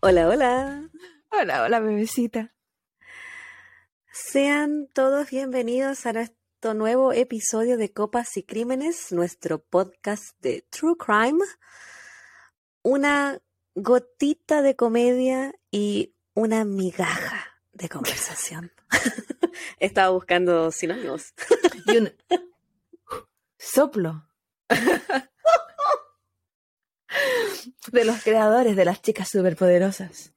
Hola, hola. Hola, hola, bebecita. Sean todos bienvenidos a nuestro nuevo episodio de Copas y Crímenes, nuestro podcast de True Crime. Una gotita de comedia y una migaja de conversación. Estaba buscando sinónimos. Y un soplo. De los creadores de las chicas superpoderosas.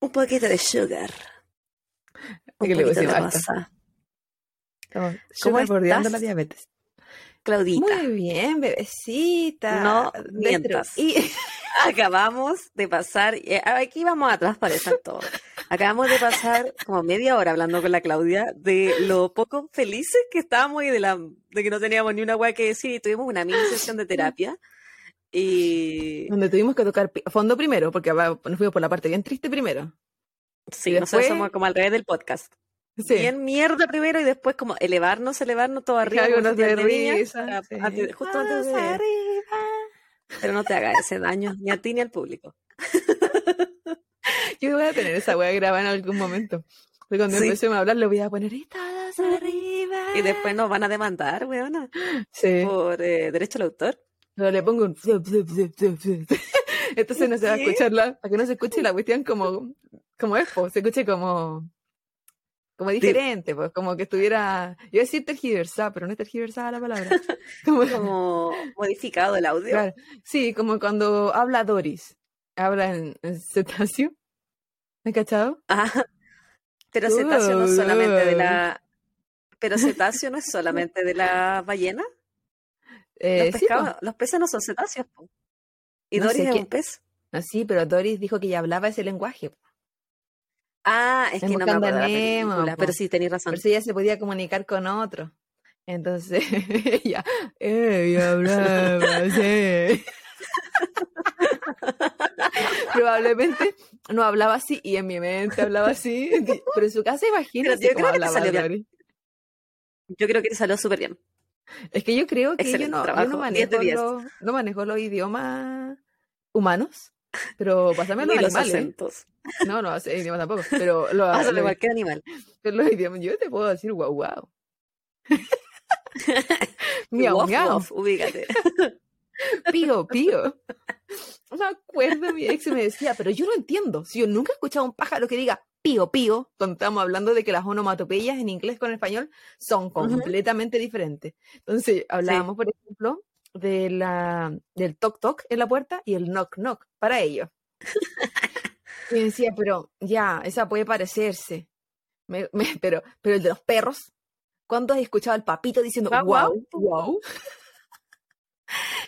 Un poquito de sugar. Un ¿Qué le poquito de. Como ¿Cómo bordeando estás? la diabetes. Claudita, Muy bien, bebecita. No mientas. Y acabamos de pasar, eh, aquí vamos a transparentar todo. Acabamos de pasar como media hora hablando con la Claudia de lo poco felices que estábamos y de, la, de que no teníamos ni una hueá que decir y tuvimos una mini sesión de terapia. Y donde tuvimos que tocar fondo primero, porque nos fuimos por la parte bien triste primero. sí, y nosotros después- somos como al revés del podcast. Sí. Bien mierda primero y después como elevarnos, elevarnos todo arriba. algo nos de risa, para- sí. antes- justo antes de- arriba. Pero no te hagas ese daño, ni a ti ni al público. Yo voy a tener esa wea grabada en algún momento. Porque cuando Sí. empecemos a hablar, le voy a poner y todos arriba. Y después nos van a demandar, weona, Sí. por eh, derecho al autor. Pero le pongo un. Entonces no se va a ¿Qué? escuchar la. Para que no se escuche la cuestión como. Como es, po, se escuche como. Como diferente, pues, como que estuviera. Yo iba a decir tergiversada, pero no es tergiversada la palabra. Como, como modificado el audio. claro. Sí, como cuando habla Doris. Habla en, en cetáceo. ¿Me has cachado? Ah, pero cetáceo no es solamente de la. Pero cetáceo no es solamente de la ballena. Eh, Los, sí, po. pescados, los peces no son cetáceos. po. Y No Doris es un pez. Ah, sí, pero Doris dijo que ya hablaba ese lenguaje. Ah, es que En no me acuerdo de la película, po. pero sí, tenéis razón. Por eso ella se podía comunicar con otro. Entonces ella, ella hablaba así. Probablemente no hablaba así y en mi mente hablaba así, pero en su casa Pero imagínate yo cómo creo que te hablaba salió bien. Yo creo que te salió súper bien. Es que yo creo que yo no, yo no 10 de manejo 10. los, no manejo los idiomas humanos, pero pásame los Ni los animales. acentos. No, no idiomas tampoco, pero los, Pásame los- cualquier animal. los idiomas, yo te puedo decir guau guau. miau miau. ubícate. Pío, pío. Me acuerdo, mi ex me decía, pero yo no entiendo. Si yo nunca he escuchado a un pájaro que diga pío, pío, cuando estamos hablando de que las onomatopeyas en inglés con español son completamente diferentes. Entonces, hablábamos, por ejemplo, de la, del toc toc en la puerta y el knock knock para ellos. Y decía, pero ya, esa puede parecerse. Me- me- pero, pero el de los perros, ¿cuándo has escuchado al papito diciendo wow, guau.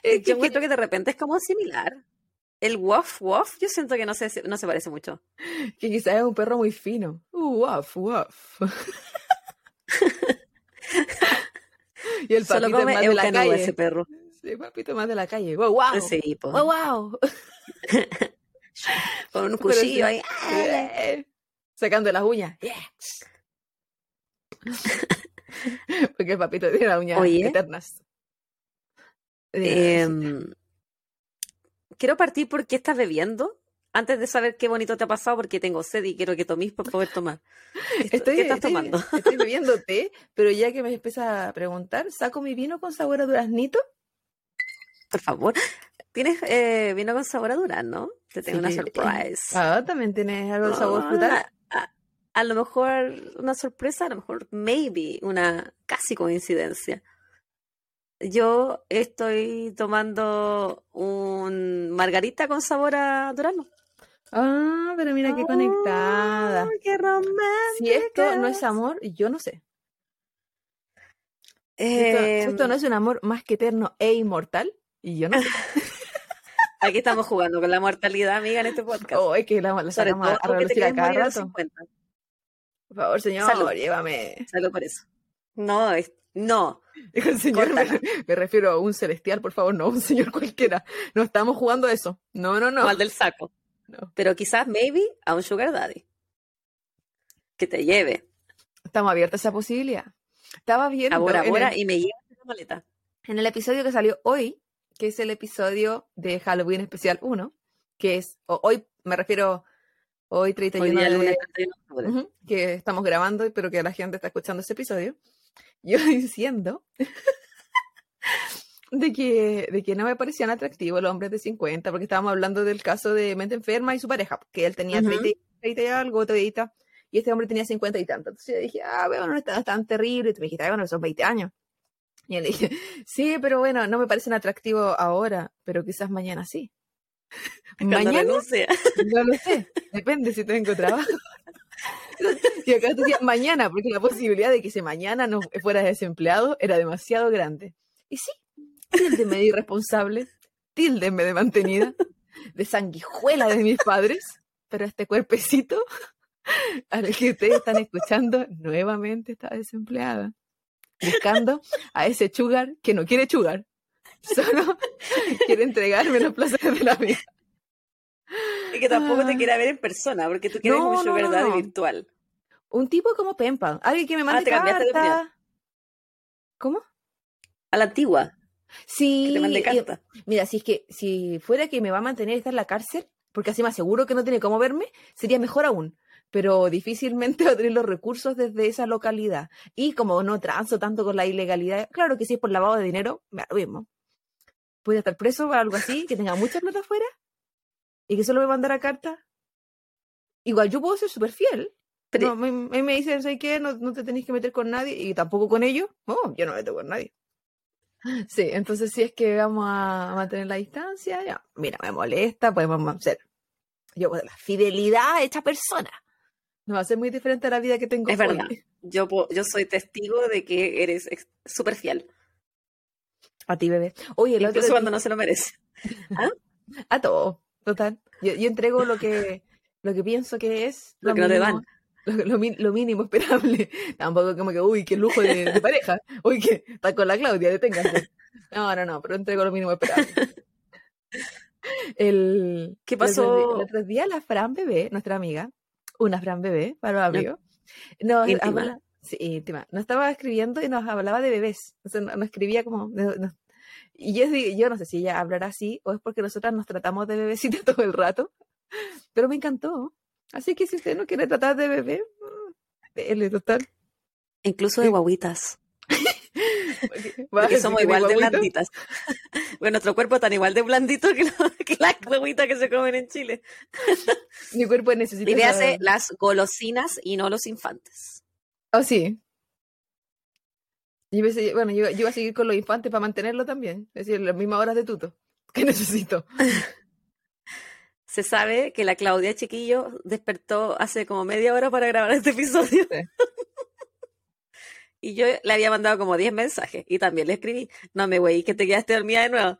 Wow? Yo encuentro que de repente es como similar. El wof wof, yo siento que no se, no se parece mucho. Que quizás es un perro muy fino. Uh, waf, waf. y el papito come más de la calle. ese perro. Sí, papito más de la calle. Wow, wow. Sí, po. Wow, wow. Con un cuchillo ahí. Eh, Sacando las uñas. Yeah. Porque el papito tiene las uñas eternas. Em, quiero partir por qué estás bebiendo. Antes de saber qué bonito te ha pasado, porque tengo sed y quiero que tomes para poder tomar. ¿Qué, esto- Estoy, qué estás estoy- tomando? Estoy bebiendo té, pero ya que me empieza a preguntar, ¿saco mi vino con sabor a duraznito? Por favor. ¿Tienes eh, vino con sabor a durazno? Te tengo una surprise. Ah, también tienes algo de sabor Ah, frutal. A, a lo mejor una sorpresa, a lo mejor maybe una casi coincidencia. Yo estoy tomando un margarita con sabor a durazno. Ah, pero mira qué conectada. Ah, ¡Qué romántica! Si esto no es amor, yo no sé. Si esto, si esto no es un amor más que eterno e inmortal, y yo no sé. Aquí estamos jugando con la mortalidad, amiga, en este podcast. Oh, es que la, la sacamos a, a cada rato. 50. Por favor, señor, Salud. llévame. Salud por eso. No, es- no. Dijo el señor, me, refiero a un celestial, por favor, no a un señor cualquiera. No estamos jugando eso. No, no, no. Mal del saco. No. Pero quizás, maybe, a un sugar daddy. Que te lleve Estamos abiertos a esa posibilidad. Estaba viendo a Bora en Bora el- y me lleva esa maleta. en el episodio que salió hoy, que es el episodio de Halloween Especial 1, que es, o- hoy me refiero, hoy 31 Hoy de lunes 31 de octubre. Que estamos grabando, pero que la gente está escuchando ese episodio, yo diciendo de que, de que no me parecían atractivos los hombres de 50, porque estábamos hablando del caso de mente enferma y su pareja, que él tenía Ujú. 30, y- 30 y algo, 30, y este hombre tenía 50 y tanto. Entonces yo dije, ah, bueno, no está tan terrible. Y tú me dijiste, ah, bueno, son 20 años. Y él dije, sí, pero bueno, no me parecen atractivos ahora, pero quizás mañana sí. Cuando Mañana no lo sé, depende si tengo trabajo. Y acá decía mañana, porque la posibilidad de que ese mañana no fuera desempleado era demasiado grande. Y sí, tíldenme de irresponsable, tíldenme de mantenida, de sanguijuela de mis padres, pero este cuerpecito al que ustedes están escuchando nuevamente está desempleada, buscando a ese chugar que no quiere chugar, solo quiere entregarme los placeres de la vida. Y que tampoco te Ah. quiera ver en persona, porque tú quieres No, un no, sugar no, daddy no. virtual. Un tipo como Pempa, alguien que me mande te cambiaste de opinión. carta. ¿Cómo? A la antigua, Sí, que te mande y- carta. mira, si es que si fuera que me va a mantener estar en la cárcel, porque así me aseguro que no tiene cómo verme, sería mejor aún. Pero difícilmente va a tener los recursos desde esa localidad. Y como no transo tanto con la ilegalidad, claro que si es por lavado de dinero, me mismo. Puede estar preso o algo así, que tenga mucha plata afuera y que solo me mandara carta. Igual yo puedo ser súper fiel. Pero- No, me, me me dicen, ¿sabes qué? No, no te tenés que meter con nadie y tampoco con ellos. No, yo no me meto con nadie. Sí, entonces si es que vamos a mantener la distancia, ya, mira, me molesta, podemos hacer. Yo, pues, la fidelidad a esta persona no va a ser muy diferente a la vida que tengo Es hoy. verdad. Yo, yo soy testigo de que eres súper fiel, A ti, bebé. Oye, el otro incluso día- cuando no se lo merece. a todo, total. Yo, yo entrego lo que, lo que pienso que es Lo que no te mínimo- Lo, lo mi- lo mínimo esperable. Tampoco como que, uy, qué lujo de, de pareja. Uy, que está con la Claudia, deténganse. No, no, no, pero entrego lo mínimo esperable. El, ¿Qué pasó? El otro día la Fran Bebé, nuestra amiga, una Fran Bebé, para los amigos, nos Íntima. habla- sí, íntima, nos estaba escribiendo y nos hablaba de bebés. Entonces nos, nos escribía como... nos- y yo, yo no sé si ella hablará así o es porque nosotras nos tratamos de bebecita todo el rato, pero me encantó. Así que si usted no quiere tratar de bebé, mm, dele, total. Incluso de guaguitas, Porque, somos igual de blanditas. Bueno, nuestro cuerpo tan igual de blandito que, lo- que las guaguitas que se comen en Chile. Mi cuerpo necesita. Y esa- hace las golosinas y no los infantes. Oh, sí. Yo pensé- bueno, yo, yo iba a seguir con los infantes para mantenerlo también. Es decir, las mismas horas de tuto que necesito. Se sabe que la Claudia Chiquillo despertó hace como media hora para grabar este episodio. Sí. Y yo le había mandado como 10 mensajes y también le escribí, no me güey, que te quedaste dormida de nuevo.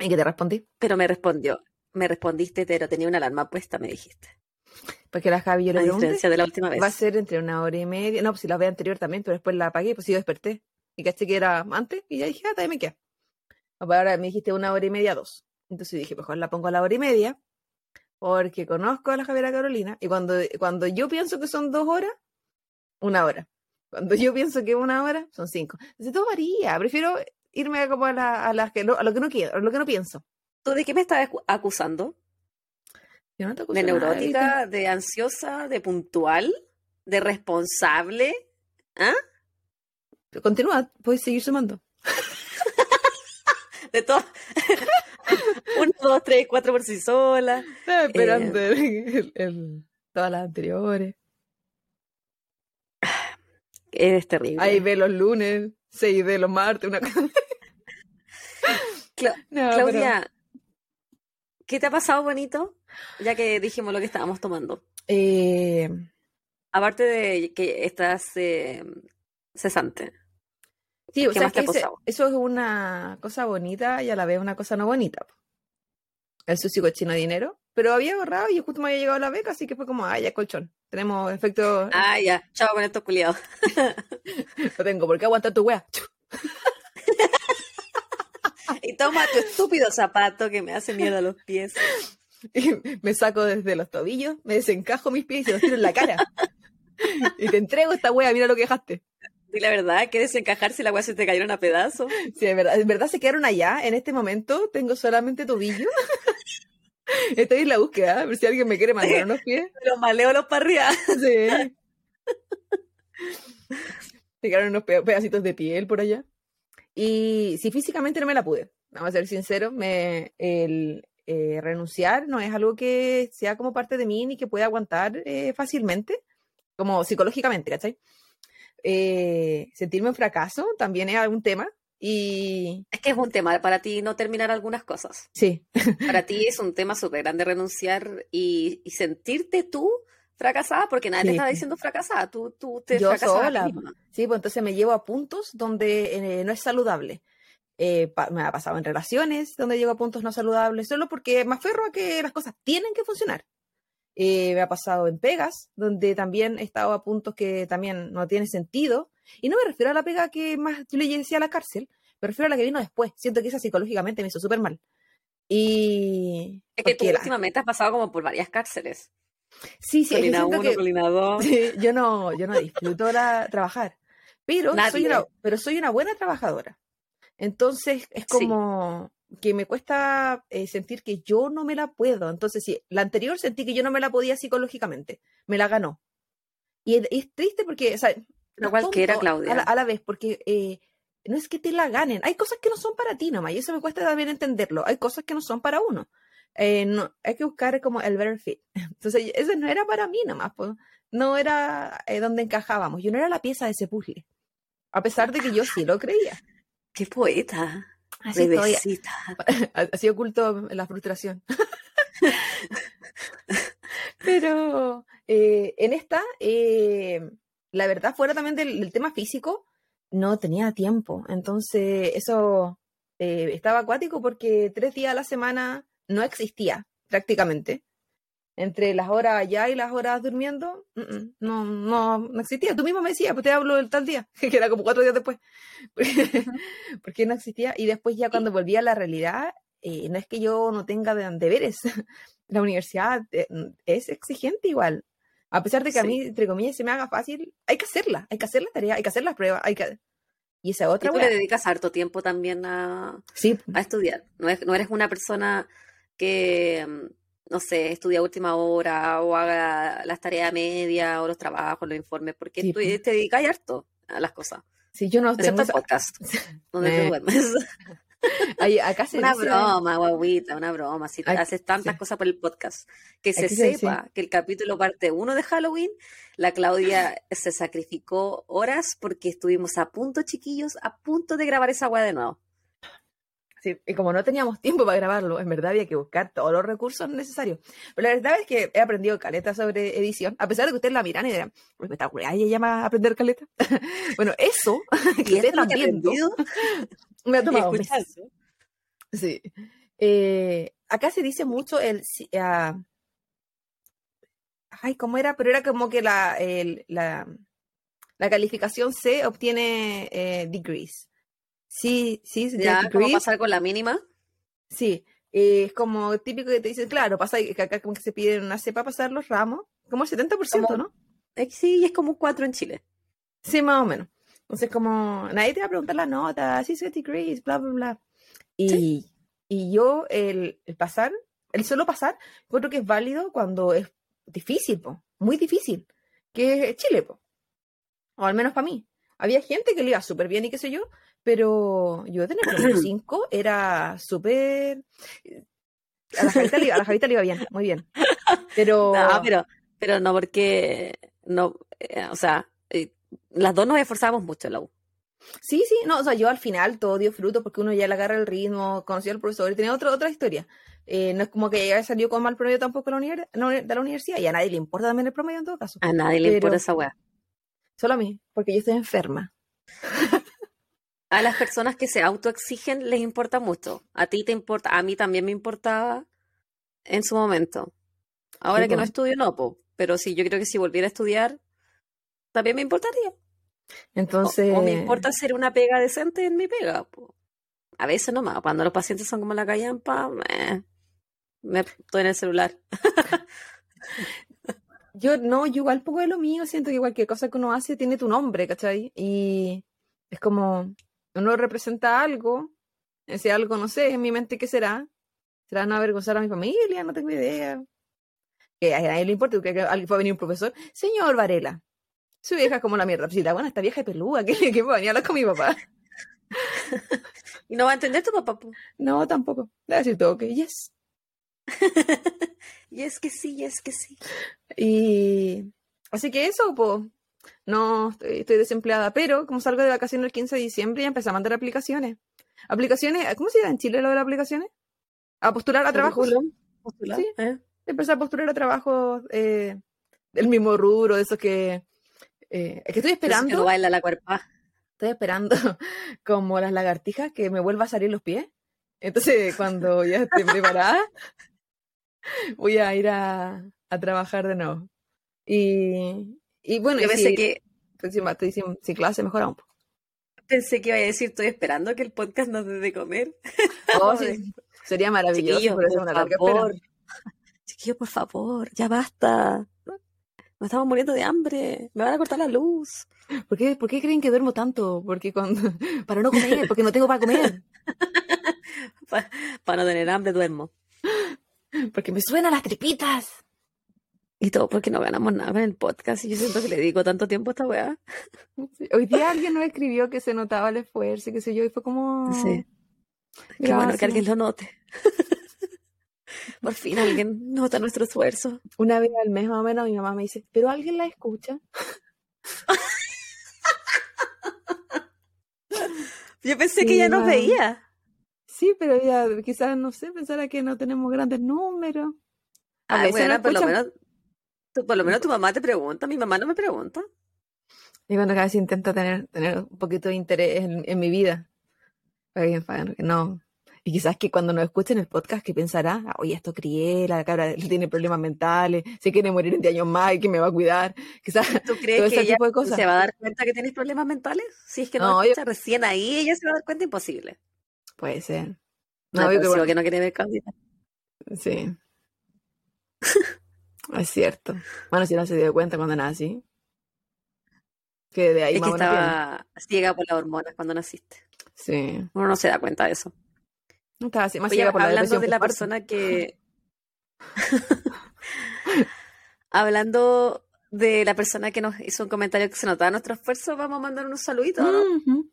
¿Y qué te respondí? Pero me respondió, me respondiste, pero tenía una alarma puesta, me dijiste. Porque la Javi yo le A pregunté. diferencia de la última vez. Va a ser entre una hora y media. No, pues si la vez anterior también, pero después la apagué, pues yo desperté. Y caché que era antes, y ya dije, ah, todavía me queda. Pues Ahora me dijiste una hora y media, dos. Entonces dije, mejor la pongo a la hora y media, porque conozco a la Javiera Carolina, y cuando, cuando yo pienso que son dos horas, una hora. Cuando yo pienso que una hora, son cinco. Entonces todo varía. Prefiero irme como a, la, a, las que no- a lo que no quiero, a lo que no pienso. ¿Tú de qué me acu- acusando? Yo no te acuso ¿De nada, neurótica, de ansiosa, de puntual, de responsable? ¿Ah? Continúa, puedes seguir sumando. De todo. Uno, dos, tres, cuatro por sí sola. Estaba esperando el- el- todas las anteriores. Eres terrible. Ahí ve los lunes, 6 de los martes, una cosa. Cla- No, Claudia, ¿qué te ha pasado bonito? Ya que dijimos lo que estábamos tomando. eh, Aparte de que estás eh, cesante. sí, o ¿Qué sea, que ese- pasado? eso es una cosa bonita y a la vez una cosa no bonita. El sucio cochino de dinero. Pero había ahorrado y justo me había llegado la beca, así que fue como, ah, ya colchón. Tenemos efecto, Ah, ya. Chao con estos culiados. no tengo por qué aguantar tu wea. Y toma tu estúpido zapato que me hace mierda los pies. Y me saco desde los tobillos, me desencajo mis pies y se los tiro en la cara. Y te entrego esta wea, mira lo que dejaste. Di la verdad, ¿quieres encajar si la agua se te cayeron a pedazos? Sí, es verdad, es verdad se quedaron allá. En este momento tengo solamente tobillo. Estoy en la búsqueda, a ver si alguien me quiere mandar unos pies. Los maleo los para arriba. Sí. Me quedaron unos pedacitos de piel por allá. Y si físicamente no me la pude, vamos a ser sinceros, me, el eh, renunciar no es algo que sea como parte de mí ni que pueda aguantar eh, fácilmente, como psicológicamente, ¿cachai? Eh, sentirme un fracaso también es algún tema. Y... Es que es un tema para ti no terminar algunas cosas. Sí. para ti es un tema súper grande renunciar y, y sentirte tú fracasada porque nadie te estaba diciendo fracasada, tú, tú te Yo sola. Sí, pues entonces me llevo a puntos donde eh, no es saludable. Eh, me ha pasado en relaciones donde llego a puntos no saludables, solo porque me aferro a que las cosas tienen que funcionar. Eh, me ha pasado en pegas, donde también he estado a puntos que también no tiene sentido. Y no me refiero a la pega que más yo le decía a la cárcel, me refiero a la que vino después. Siento que esa psicológicamente me hizo súper mal. Y. Es que tú últimamente has pasado como por varias cárceles. Sí, sí, colina uno, que, yo no, yo no disfruto la, trabajar, pero soy, una, pero soy una buena trabajadora. Entonces es como que me cuesta eh, sentir que yo no me la puedo. Entonces, sí, la anterior sentí que yo no me la podía psicológicamente, me la ganó. Y es, triste porque, o sea, cualquiera, Claudia. A la, vez, porque eh, no es que te la ganen, hay cosas que no son para ti nomás, y eso me cuesta también entenderlo. Hay cosas que no son para uno. Eh, no, hay que buscar como el better fit. Entonces, eso no era para mí nomás, pues, no era eh, donde encajábamos, yo no era la pieza de ese puzzle, a pesar de que yo sí lo creía. ¡Qué poeta! Así, así oculto la frustración. Pero eh, en esta, la verdad, fuera también del, tema físico, no tenía tiempo. Entonces, eso estaba acuático porque tres días a la semana no existía prácticamente. Entre las horas allá y las horas durmiendo, no, no, no existía. Tú mismo me decías, pues te hablo del tal día, que era como cuatro días después, porque no existía. Y después ya cuando volví a la realidad, eh, no es que yo no tenga deberes. la universidad eh, es exigente igual. A pesar de que a mí, entre comillas, se me haga fácil, hay que hacerla, hay que hacer la tarea, hay que hacer las pruebas, hay que... Y esa otra... Y tú le dedicas harto tiempo también a, sí. a estudiar. No, es, no eres una persona que, mm, no sé, estudia a última hora o haga las tareas media o los trabajos, los informes, porque tú te dedicas harto a las cosas. Sí, yo no tengo... podcast, donde te duermes. acá se una broma, guaguita, una broma. Si te haces tantas cosas por el podcast, que se sepa que el capítulo parte uno de Halloween, la Claudia se sacrificó horas porque estuvimos a punto, chiquillos, a punto de grabar esa weá de nuevo. Sí, y como no teníamos tiempo para grabarlo, en verdad había que buscar todos los recursos necesarios. Pero la verdad es que he aprendido caleta sobre edición, a pesar de que ustedes la miran y dirán, pues me está ella llama a aprender caleta. bueno, eso que ustedes están viendo, me ha tomado Sí. Eh, acá se dice mucho el... Uh, ay, ¿cómo era? Pero era como que la, el, la, la calificación C obtiene eh, degrees. Sí, sí, ya, ¿cómo pasar con la mínima? Sí, eh, es como típico que te dicen, claro, pasa que acá como que se piden una cepa para pasar los ramos, como el 70%, ¿no? sí, es como un 4 en Chile. Sí, más o menos. Entonces, como nadie te va a preguntar la nota, sí, 70 degrees, bla, bla, bla. Y, y yo, el, el, pasar, el solo pasar, creo que es válido cuando es difícil, po, muy difícil, que es Chile, po. o al menos para mí. Había gente que le iba súper bien y qué sé yo, pero yo tener promedio 5 era súper... A la Javita, le, a la le iba bien, muy bien. Pero... No, pero, pero no porque... no eh, O sea, eh, las dos nos esforzamos mucho en la U. Sí, sí, no, o sea, yo al final todo dio fruto porque uno ya le agarra el ritmo, conoció al profesor y tenía otra otra historia. Eh, no es como que ella salió con mal promedio tampoco de la, universidad y a nadie le importa también el promedio en todo caso. A nadie le importa esa weá. Solo a mí, porque yo estoy enferma a las personas que se autoexigen les importa mucho. A ti te importa, a mí también me importaba en su momento. Ahora que no estudio, no, pero sí, yo creo que si volviera a estudiar, también me importaría. Entonces. O, me importa hacer una pega decente en mi pega. A veces nomás, cuando los pacientes son como la callampa, me, me estoy en el celular. Yo no, yo igual poco de lo mío, siento que cualquier cosa que uno hace tiene tu nombre, ¿cachai? Y es como, uno representa algo, ese algo, no sé, en mi mente, ¿qué será? ¿Será no avergonzar a mi familia? No tengo idea. Que a nadie le importa, que alguien fue a venir un profesor, señor Varela, su vieja es como la mierda. Si la buena, esta vieja es pelúa, ¿qué, qué puedo venir a hablar con mi papá? ¿Y no va a entender tu papá? No, tampoco. Le voy a decir todo que yes. y es que sí, y es que sí. Y así que eso, pues, no, estoy, estoy desempleada, pero como salgo de vacaciones el 15 de diciembre, ya empecé a mandar aplicaciones. Aplicaciones, ¿cómo se llama en Chile lo de las aplicaciones? A postular a trabajo. Postular, Sí. ¿eh? Empecé a postular a trabajo eh, del mismo rubro, de esos que... eh, es que estoy Pero es que esperando, no baila la cuerpa. estoy esperando como las lagartijas que me vuelva a salir los pies. Entonces, cuando ya esté preparada, voy a ir a, a trabajar de nuevo. Y, y bueno, Yo pensé si, que, encima estoy sin, sin clase, mejora un poco. pensé que iba a decir, estoy esperando que el podcast nos dé de comer. Oh, sí, sería maravilloso, Chiquillos, es por una larga favor. Chiquillos, por favor, ya basta. Nos estamos muriendo de hambre. Me van a cortar la luz. ¿Por qué, ¿Por qué creen que duermo tanto? Porque cuando, para no comer, porque no tengo para comer. Para no tener hambre, duermo. Porque me suenan las tripitas. Y todo porque no ganamos nada en el podcast. Y yo siento que le dedico tanto tiempo a esta weá. Hoy día alguien nos escribió que se notaba el esfuerzo y qué sé yo, y fue como... Sí. Qué bueno que alguien lo note. Por fin alguien nota nuestro esfuerzo. Una vez al mes más o menos mi mamá me dice, ¿pero alguien la escucha? Yo pensé que ya nos veía. Sí, pero ella quizás, no sé, pensara que no tenemos grandes números. A veces no bueno, por lo menos, tú- por lo menos tu mamá te pregunta. Mi mamá no me pregunta. Y bueno, cada vez intento tener, tener un poquito de interés en, en mi vida. No. Y quizás que cuando nos escuchen el podcast, que pensará, "Ah, oye, esto crié, la cabra tiene problemas mentales, se quiere morir en 10 años más y que me va a cuidar. Quizás ¿Tú todo crees que ese ella tipo de cosas. se va a dar cuenta que tienes problemas mentales? Si es que no, No, yo- recién ahí, ella se va a dar cuenta imposible. Puede ser. No, No, yo creo que, que no quiere ver cosita. Sí. es cierto. Bueno, si no se dio cuenta cuando nací. Que de ahí Es que más tiene. estaba ciega por las hormonas cuando naciste. Sí. Uno no se da cuenta de eso. No estaba así, más Oye, ciega por la hablando de la persona que... hablando de la persona que nos hizo un comentario que se notaba nuestro esfuerzo, vamos a mandar unos saluditos, ¿no?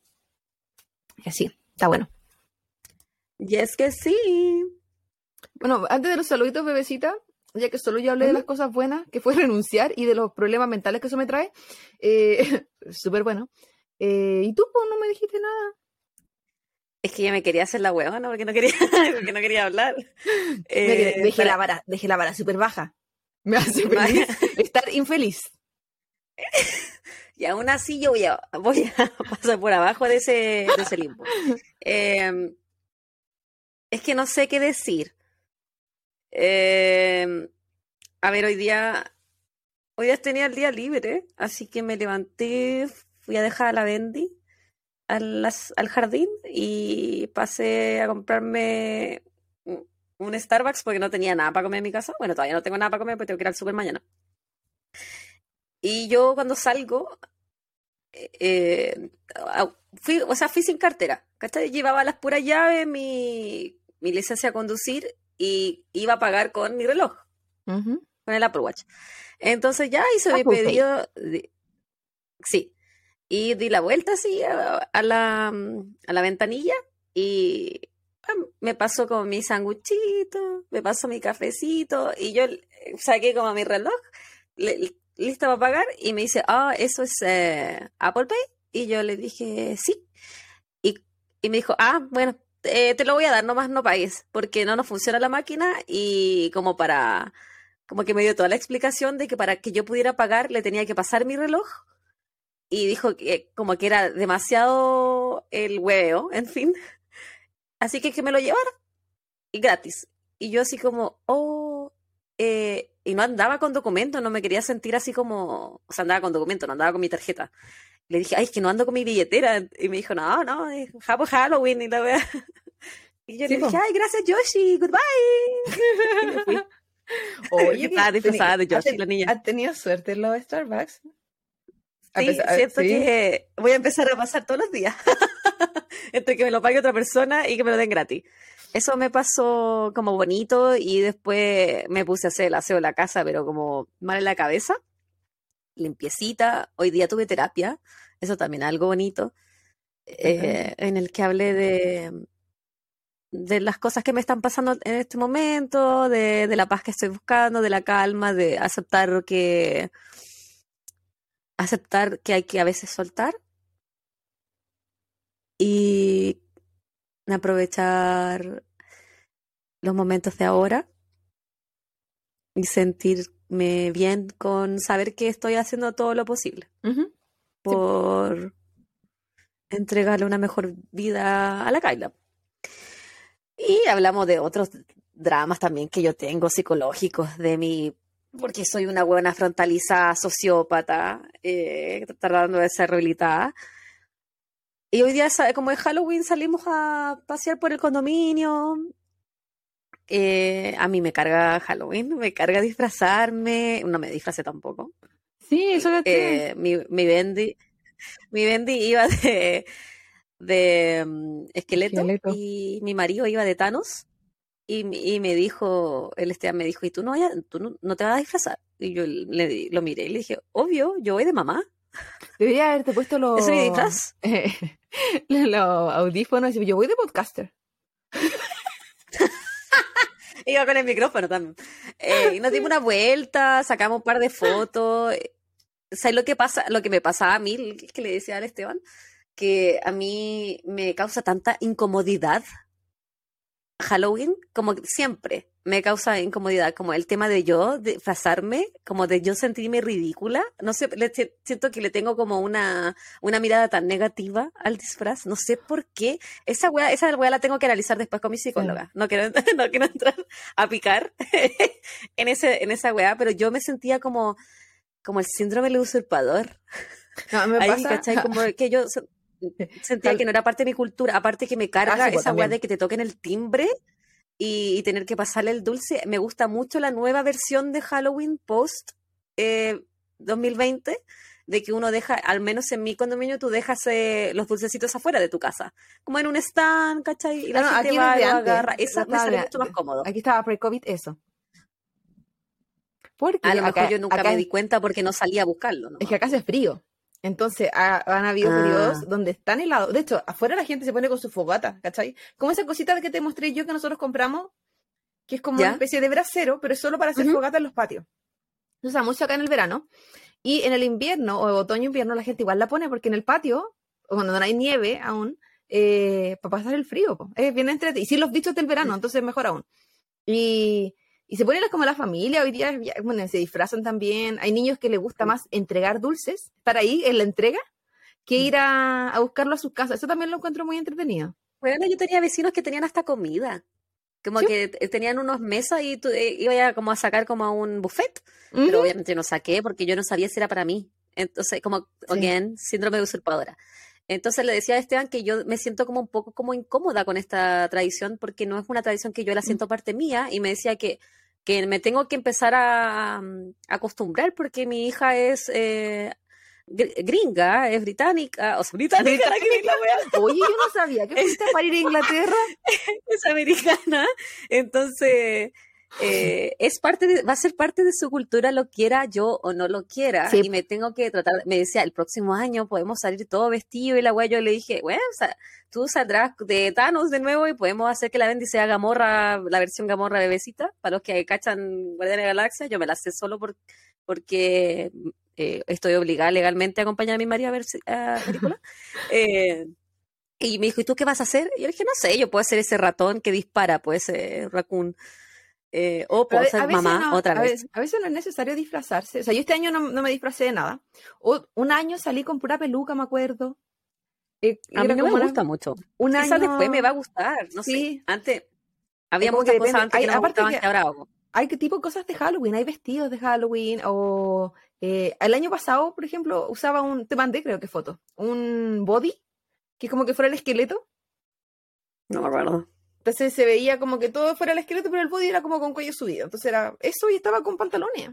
Y así, está bueno. Y es que sí. Bueno, antes de los saluditos, bebecita, ya que solo yo hablé de las cosas buenas, que fue renunciar, y de los problemas mentales que eso me trae, eh, súper bueno. Eh, ¿Y tú, pues, no me dijiste nada? Es que yo me quería hacer la huevona porque no quería, porque no quería hablar. Eh, dejé, para- la vara, dejé la vara súper baja. Me hace feliz estar infeliz. Y aún así yo voy a, voy a pasar por abajo de ese, de ese limbo. Eh, es que no sé qué decir. Eh, a ver, hoy día, hoy día tenía el día libre, así que me levanté, fui a dejar a la Bendy al, al jardín y pasé a comprarme un Starbucks porque no tenía nada para comer en mi casa. Bueno, todavía no tengo nada para comer porque tengo que ir al super mañana. Y yo cuando salgo, eh, a- fui, o sea, fui sin cartera. ¿cachai? Llevaba las puras llaves, mi, mi licencia a conducir y iba a pagar con mi reloj, con el Apple Watch. Entonces ya hice mi Apple Pay. pedido. de- sí. Y di la vuelta así a, a la, a la ventanilla y me pasó con mi sanguchito, me pasó mi cafecito y yo saqué como mi reloj, le- lista para pagar y me dice, ah, eso es eh, Apple Pay. Y yo le dije, sí. Y, y me dijo, ah, bueno, eh, te lo voy a dar, nomás no pagues, porque no nos funciona la máquina y como para, como que me dio toda la explicación de que para que yo pudiera pagar le tenía que pasar mi reloj y dijo que como que era demasiado el hueveo, en fin. Así que que me lo llevara y gratis. Y yo así como, oh, eh, y no andaba con documento, no me quería sentir así como, o sea, andaba con documento, no andaba con mi tarjeta. Le dije, ay, es que no ando con mi billetera. Y me dijo, no, no, es Happy Halloween y la wea. Y yo Sí, le dije, ay, gracias Yoshi, goodbye. Y me fui. Oye, Estaba disfrazada de Yoshi, la niña. ¿Has tenido suerte en los Starbucks? A Sí, pesar- siento sí. que voy a empezar a pasar todos los días. Entre que me lo pague otra persona y que me lo den gratis. Eso me pasó como bonito y después me puse a hacer el aseo de la casa, pero como mal en la cabeza. Limpiecita. Hoy día tuve terapia. Eso también algo bonito. eh, en el que hablé de, de las cosas que me están pasando en este momento, de, de la paz que estoy buscando, de la calma, de aceptar que aceptar que hay que a veces soltar y aprovechar los momentos de ahora y sentirme bien con saber que estoy haciendo todo lo posible por entregarle una mejor vida a la Kaila. Y hablamos de otros dramas también que yo tengo psicológicos de mi, porque soy una buena frontalizada sociópata, eh, tratando de ser rehabilitada. Y hoy día, como es Halloween, salimos a pasear por el condominio. Eh, a mí me carga Halloween, me carga disfrazarme, no me disfracé tampoco. Sí, eso te- Eh, mi, mi Bendy, mi Bendy iba de, de mm, esqueleto, Esqueleto. y mi marido iba de Thanos y, y me dijo, el Esteban me dijo, ¿y tú no, vayas- tú no, no te vas a disfrazar? Y yo le, lo miré y le dije, obvio, yo voy de mamá, Debería haberte puesto los, ese es mi disfraz. los audífonos y yo voy de podcaster. Iba con el micrófono también. Eh, y nos dimos una vuelta, sacamos un par de fotos. eh, ¿Sabes lo que pasa? Lo que me pasaba a mí, que le decía al Esteban, que a mí me causa tanta incomodidad Halloween, como siempre me causa incomodidad, como el tema de yo disfrazarme, como de yo sentirme ridícula. No sé, le si- siento que le tengo como una, una mirada tan negativa al disfraz. No sé por qué. Esa weá, esa weá la tengo que analizar después con mi psicóloga. No quiero, no quiero entrar a picar en ese, en esa weá, pero yo me sentía como, como el síndrome del usurpador. No, me Ahí, pasa, ¿cachai? Como que yo sentía Tal- que no era parte de mi cultura, aparte que me carga Ah, sí, pues, esa weá de que te toquen el timbre y, y tener que pasarle el dulce. Me gusta mucho la nueva versión de Halloween post eh, 2020, de que uno deja, al menos en mi condominio, tú dejas eh, los dulcecitos afuera de tu casa, como en un stand, ¿cachai? Y la Ah, no, gente aquí va lo agarra. Esa me sale mucho más cómodo. Aquí estaba pre-COVID eso. Porque A lo acá- mejor yo nunca acá me di cuenta porque no salía a buscarlo. ¿no? Es que acá hace frío. Entonces ha- han habido Ah. periodos donde están helados. De hecho, afuera la gente se pone con su fogata, ¿cachai? Como esa cosita que te mostré yo que nosotros compramos, que es como ¿Ya? una especie de brasero, pero es solo para hacer fogata en los patios. Se usa mucho acá en el verano. Y en el invierno, o otoño-invierno, la gente igual la pone porque en el patio, o cuando no hay nieve aún, eh, para pasar el frío. po. Es bien entretenido. Y sí, los bichos del verano, entonces mejor aún. Y, y se ponen como la familia, hoy día bueno, se disfrazan también. Hay niños que les gusta más entregar dulces, estar ahí en la entrega, que ir a, a buscarlo a sus casas. Eso también lo encuentro muy entretenido. Bueno, yo tenía vecinos que tenían hasta comida. Como Sí. que te- tenían unos mesas y tú eh, ibas a como a sacar como a un buffet. Pero obviamente no saqué porque yo no sabía si era para mí. Entonces, como, Sí. again, síndrome de usurpadora. Entonces le decía a Esteban que yo me siento como un poco como incómoda con esta tradición porque no es una tradición que yo la siento parte mía y me decía que, que me tengo que empezar a, mm, acostumbrar porque mi hija es eh, gr- gringa, es británica, o sea, británica, es la Oye, yo no sabía que fuiste para ir a Inglaterra. es americana. Entonces, eh, es parte de, va a ser parte de su cultura, lo quiera yo o no lo quiera. Sí. Y me tengo que tratar, me decía, el próximo año podemos salir todo vestido y la wea, yo le dije, bueno, o sea, tú saldrás de Thanos de nuevo y podemos hacer que la Bendy sea Gamorra, la versión Gamorra bebecita, para los que cachan Guardianes de la Galaxia, yo me la sé solo por, porque eh, estoy obligada legalmente a acompañar a mi marido a ver si- a película. Eh, y me dijo, ¿y tú qué vas a hacer? Y yo le dije, no sé, yo puedo ser ese ratón que dispara, pues, eh, raccoon. Eh, o a ve- ser a mamá no, otra vez. a veces no es necesario disfrazarse. O sea, yo este año no, no me disfracé de nada. O, un año salí con pura peluca, me acuerdo. Eh, A mí no me una- gusta mucho. Un Quizás año- después me va a gustar, no Sí. sé. Antes había muchas que cosas antes Hay- que no aparte que- que ahora hago. hay tipo cosas de Halloween, hay vestidos de Halloween o eh, el año pasado, por ejemplo, usaba un, te mandé creo que foto, un body, que como que fuera el esqueleto, No me acuerdo. Entonces se veía como que todo fuera el esqueleto, pero el body era como con cuello subido. Entonces era eso y estaba con pantalones.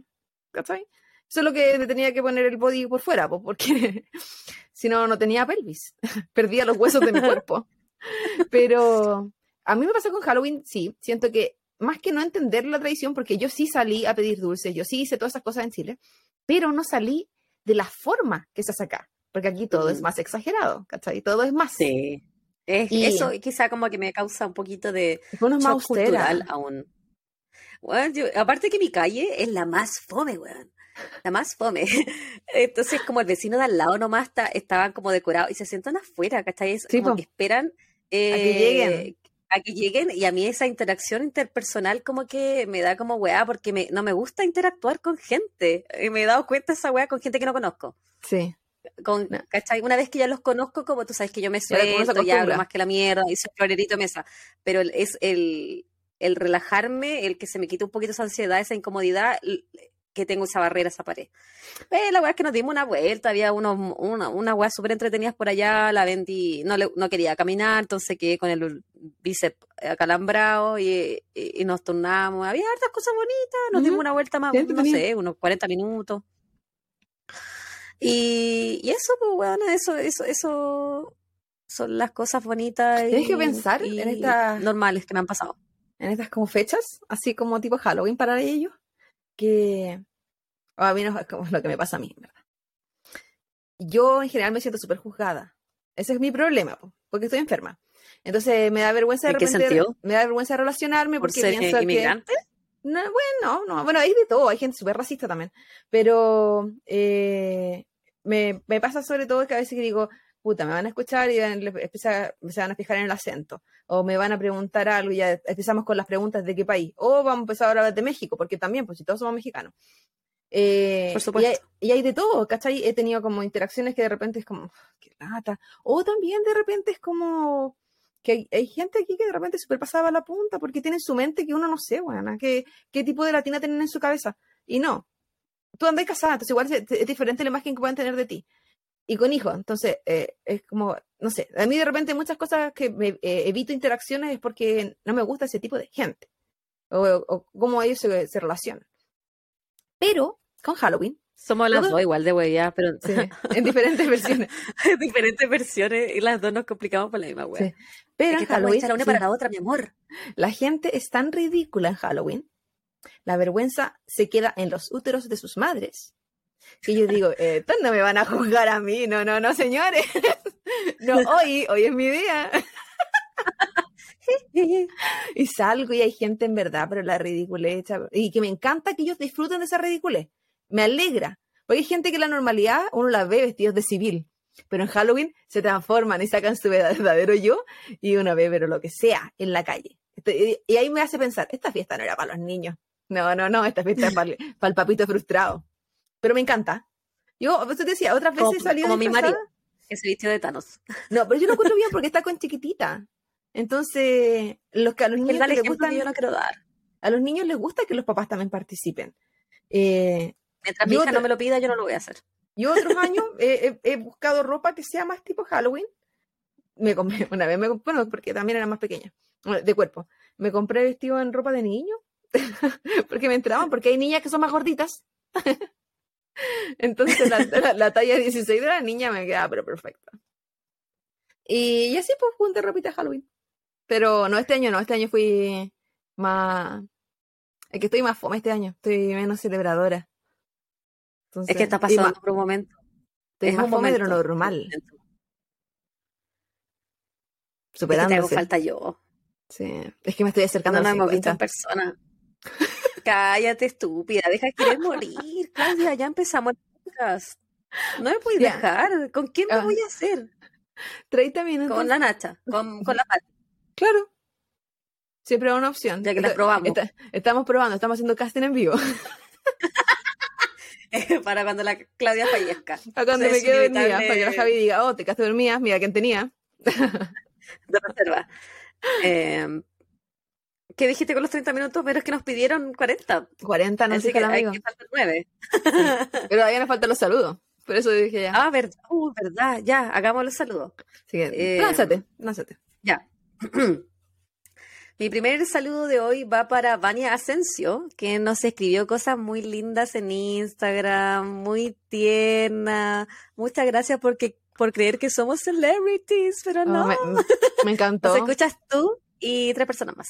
¿Cachai? Eso es lo que tenía que poner el body por fuera, pues, porque si no, no tenía pelvis. Perdía los huesos de mi cuerpo. Pero a mí me pasó con Halloween, sí. Siento que más que no entender la tradición, porque yo sí salí a pedir dulces, yo sí hice todas esas cosas en Chile, pero no salí de la forma que se hace acá. Porque aquí todo es más exagerado, ¿cachai? Todo es más. Sí. Y- eso quizá como que me causa un poquito de es más shock austera. cultural aún. Weón, yo- aparte que mi calle es la más fome, weón. La más fome. Entonces, como el vecino de al lado nomás está, estaban como decorados y se sientan afuera, ¿cachai? Es Sí, como po. que esperan que eh, lleguen. a que lleguen y a mí esa interacción interpersonal como que me da como weá porque me, no me gusta interactuar con gente. Y me he dado cuenta esa weá con gente que no conozco. Sí. Con. ¿cachai? Una vez que ya los conozco, como tú sabes que yo me suelto, ya hablo más que la mierda, y soy florerito de mesa. Pero es el, el relajarme, el que se me quite un poquito esa ansiedad, esa incomodidad, que tengo esa barrera, esa pared. Eh, la weá es que nos dimos una vuelta, había unos, una, una weá súper entretenidas por allá, la vendí, no, le- no quería caminar, entonces quedé con el bíceps acalambrado y, y, y nos turnamos. Había hartas cosas bonitas, nos dimos Ujú. una vuelta más, no sé, unos 40 minutos. Y, y eso, pues, bueno, eso, eso, eso son las cosas bonitas y, Tienes que pensar y en esta- normales que me han pasado. en estas como fechas, así como tipo Halloween para ellos, que a mí no es como lo que me pasa a mí, ¿verdad? Yo en general me siento súper juzgada. Ese es mi problema, po, porque estoy enferma. Entonces me da vergüenza de ¿En qué repente, sentido? me da vergüenza relacionarme ¿Por porque ser pienso que inmigrante? no, bueno, no, bueno, hay de todo, hay gente súper racista también, pero eh, me, me pasa sobre todo que a veces que digo, puta, me van a escuchar y van- empieza- se van a fijar en el acento, o me van a preguntar algo y ya empezamos con las preguntas de qué país, o vamos a empezar a hablar de México, porque también, pues si todos somos mexicanos. Eh, Por y supuesto. hay, y hay de todo, ¿cachai? He tenido como interacciones que de repente es como, qué lata, o también de repente es como que hay, hay gente aquí que de repente súper pasaba la punta porque tiene en su mente que uno no sé, weón, qué, qué tipo de latina tienen en su cabeza. Y no. Tú andas casada, entonces igual es, es diferente la imagen que pueden tener de ti. Y con hijos, entonces eh, es como, no sé, a mí de repente muchas cosas que me, eh, evito interacciones es porque no me gusta ese tipo de gente. O, o cómo ellos se, se relacionan. Pero con Halloween, Somos las dos igual de huella, pero sí, en diferentes versiones. diferentes versiones y las dos nos complicamos por la misma wea. Sí. Pero Es que en Halloween, hechas la una sí. para la otra, mi amor. La gente es tan ridícula en Halloween, la vergüenza se queda en los úteros de sus madres. Que yo digo, eh, "Estos no me van a juzgar a mí, no, no, no, señores. No, hoy, hoy es mi día. Y salgo y hay gente en verdad, pero la ridiculez, y que me encanta que ellos disfruten de esa ridiculez. Me alegra. Porque hay gente que en la normalidad uno la ve vestidos de civil, pero en Halloween se transforman y sacan su verdadero yo y uno ve, pero lo que sea, en la calle. Este- y ahí me hace pensar, esta fiesta no era para los niños. No, no, no, esta fiesta es para, el- papito frustrado. Pero me encanta. Yo, pues te decía, otras veces Como- he salido como mi marido. Que se vistió de Thanos. No, pero yo lo encuentro bien porque está con chiquitita. Entonces, los que a los niños que les yo no quiero dar. a los niños les gusta que los papás también participen. Eh, Mientras mi hija otra- no me lo pida, yo no lo voy a hacer. yo otros años eh, he, he buscado ropa que sea más tipo Halloween. Me compré, una vez me compré, bueno, porque también era más pequeña, de cuerpo. Me compré vestido en ropa de niño, porque me entraban, porque hay niñas que son más gorditas. Entonces la, la- la talla 16 de la niña me queda pero perfecta. Y, y así pues junté ropita de Halloween. Pero no, este año no, este año fui más... Es que estoy más fome este año, estoy menos celebradora. Es que está pasando más- por un momento. estoy es más fome de lo momento. normal, Es que te hago falta yo. Sí. Es que me estoy acercando No a hemos visto en 50. persona. Cállate, estúpida. Deja de querer morir. Claudia, ya empezamos. No me puedes Ya. dejar. ¿Con quién me Ah. voy a hacer? 30 minutos. Con la Nacha. Con, con la Pati. Claro. Siempre es una opción. Ya que la probamos. esta- estamos probando, estamos haciendo casting en vivo. Para cuando la Claudia fallezca. Para cuando Es me quede dormida, para que la Javi diga, oh, te quedaste dormida, mira quién tenía. de reserva. Eh, ¿Qué dijiste con los 30 minutos? Pero es que nos pidieron 40. 40 no sé qué hay amigo. que faltar 9. Pero todavía nos faltan los saludos. Por eso dije ya. Ah, verdad. Uh, verdad. Ya, hagamos los saludos. Así que, eh, lánzate, lánzate. Ya. Mi primer saludo de hoy va para Vania Asensio, que nos escribió cosas muy lindas en Instagram, muy tierna. Muchas gracias porque, por creer que somos celebrities, pero Oh, no. me, me encantó. Nos escuchas tú y tres personas más.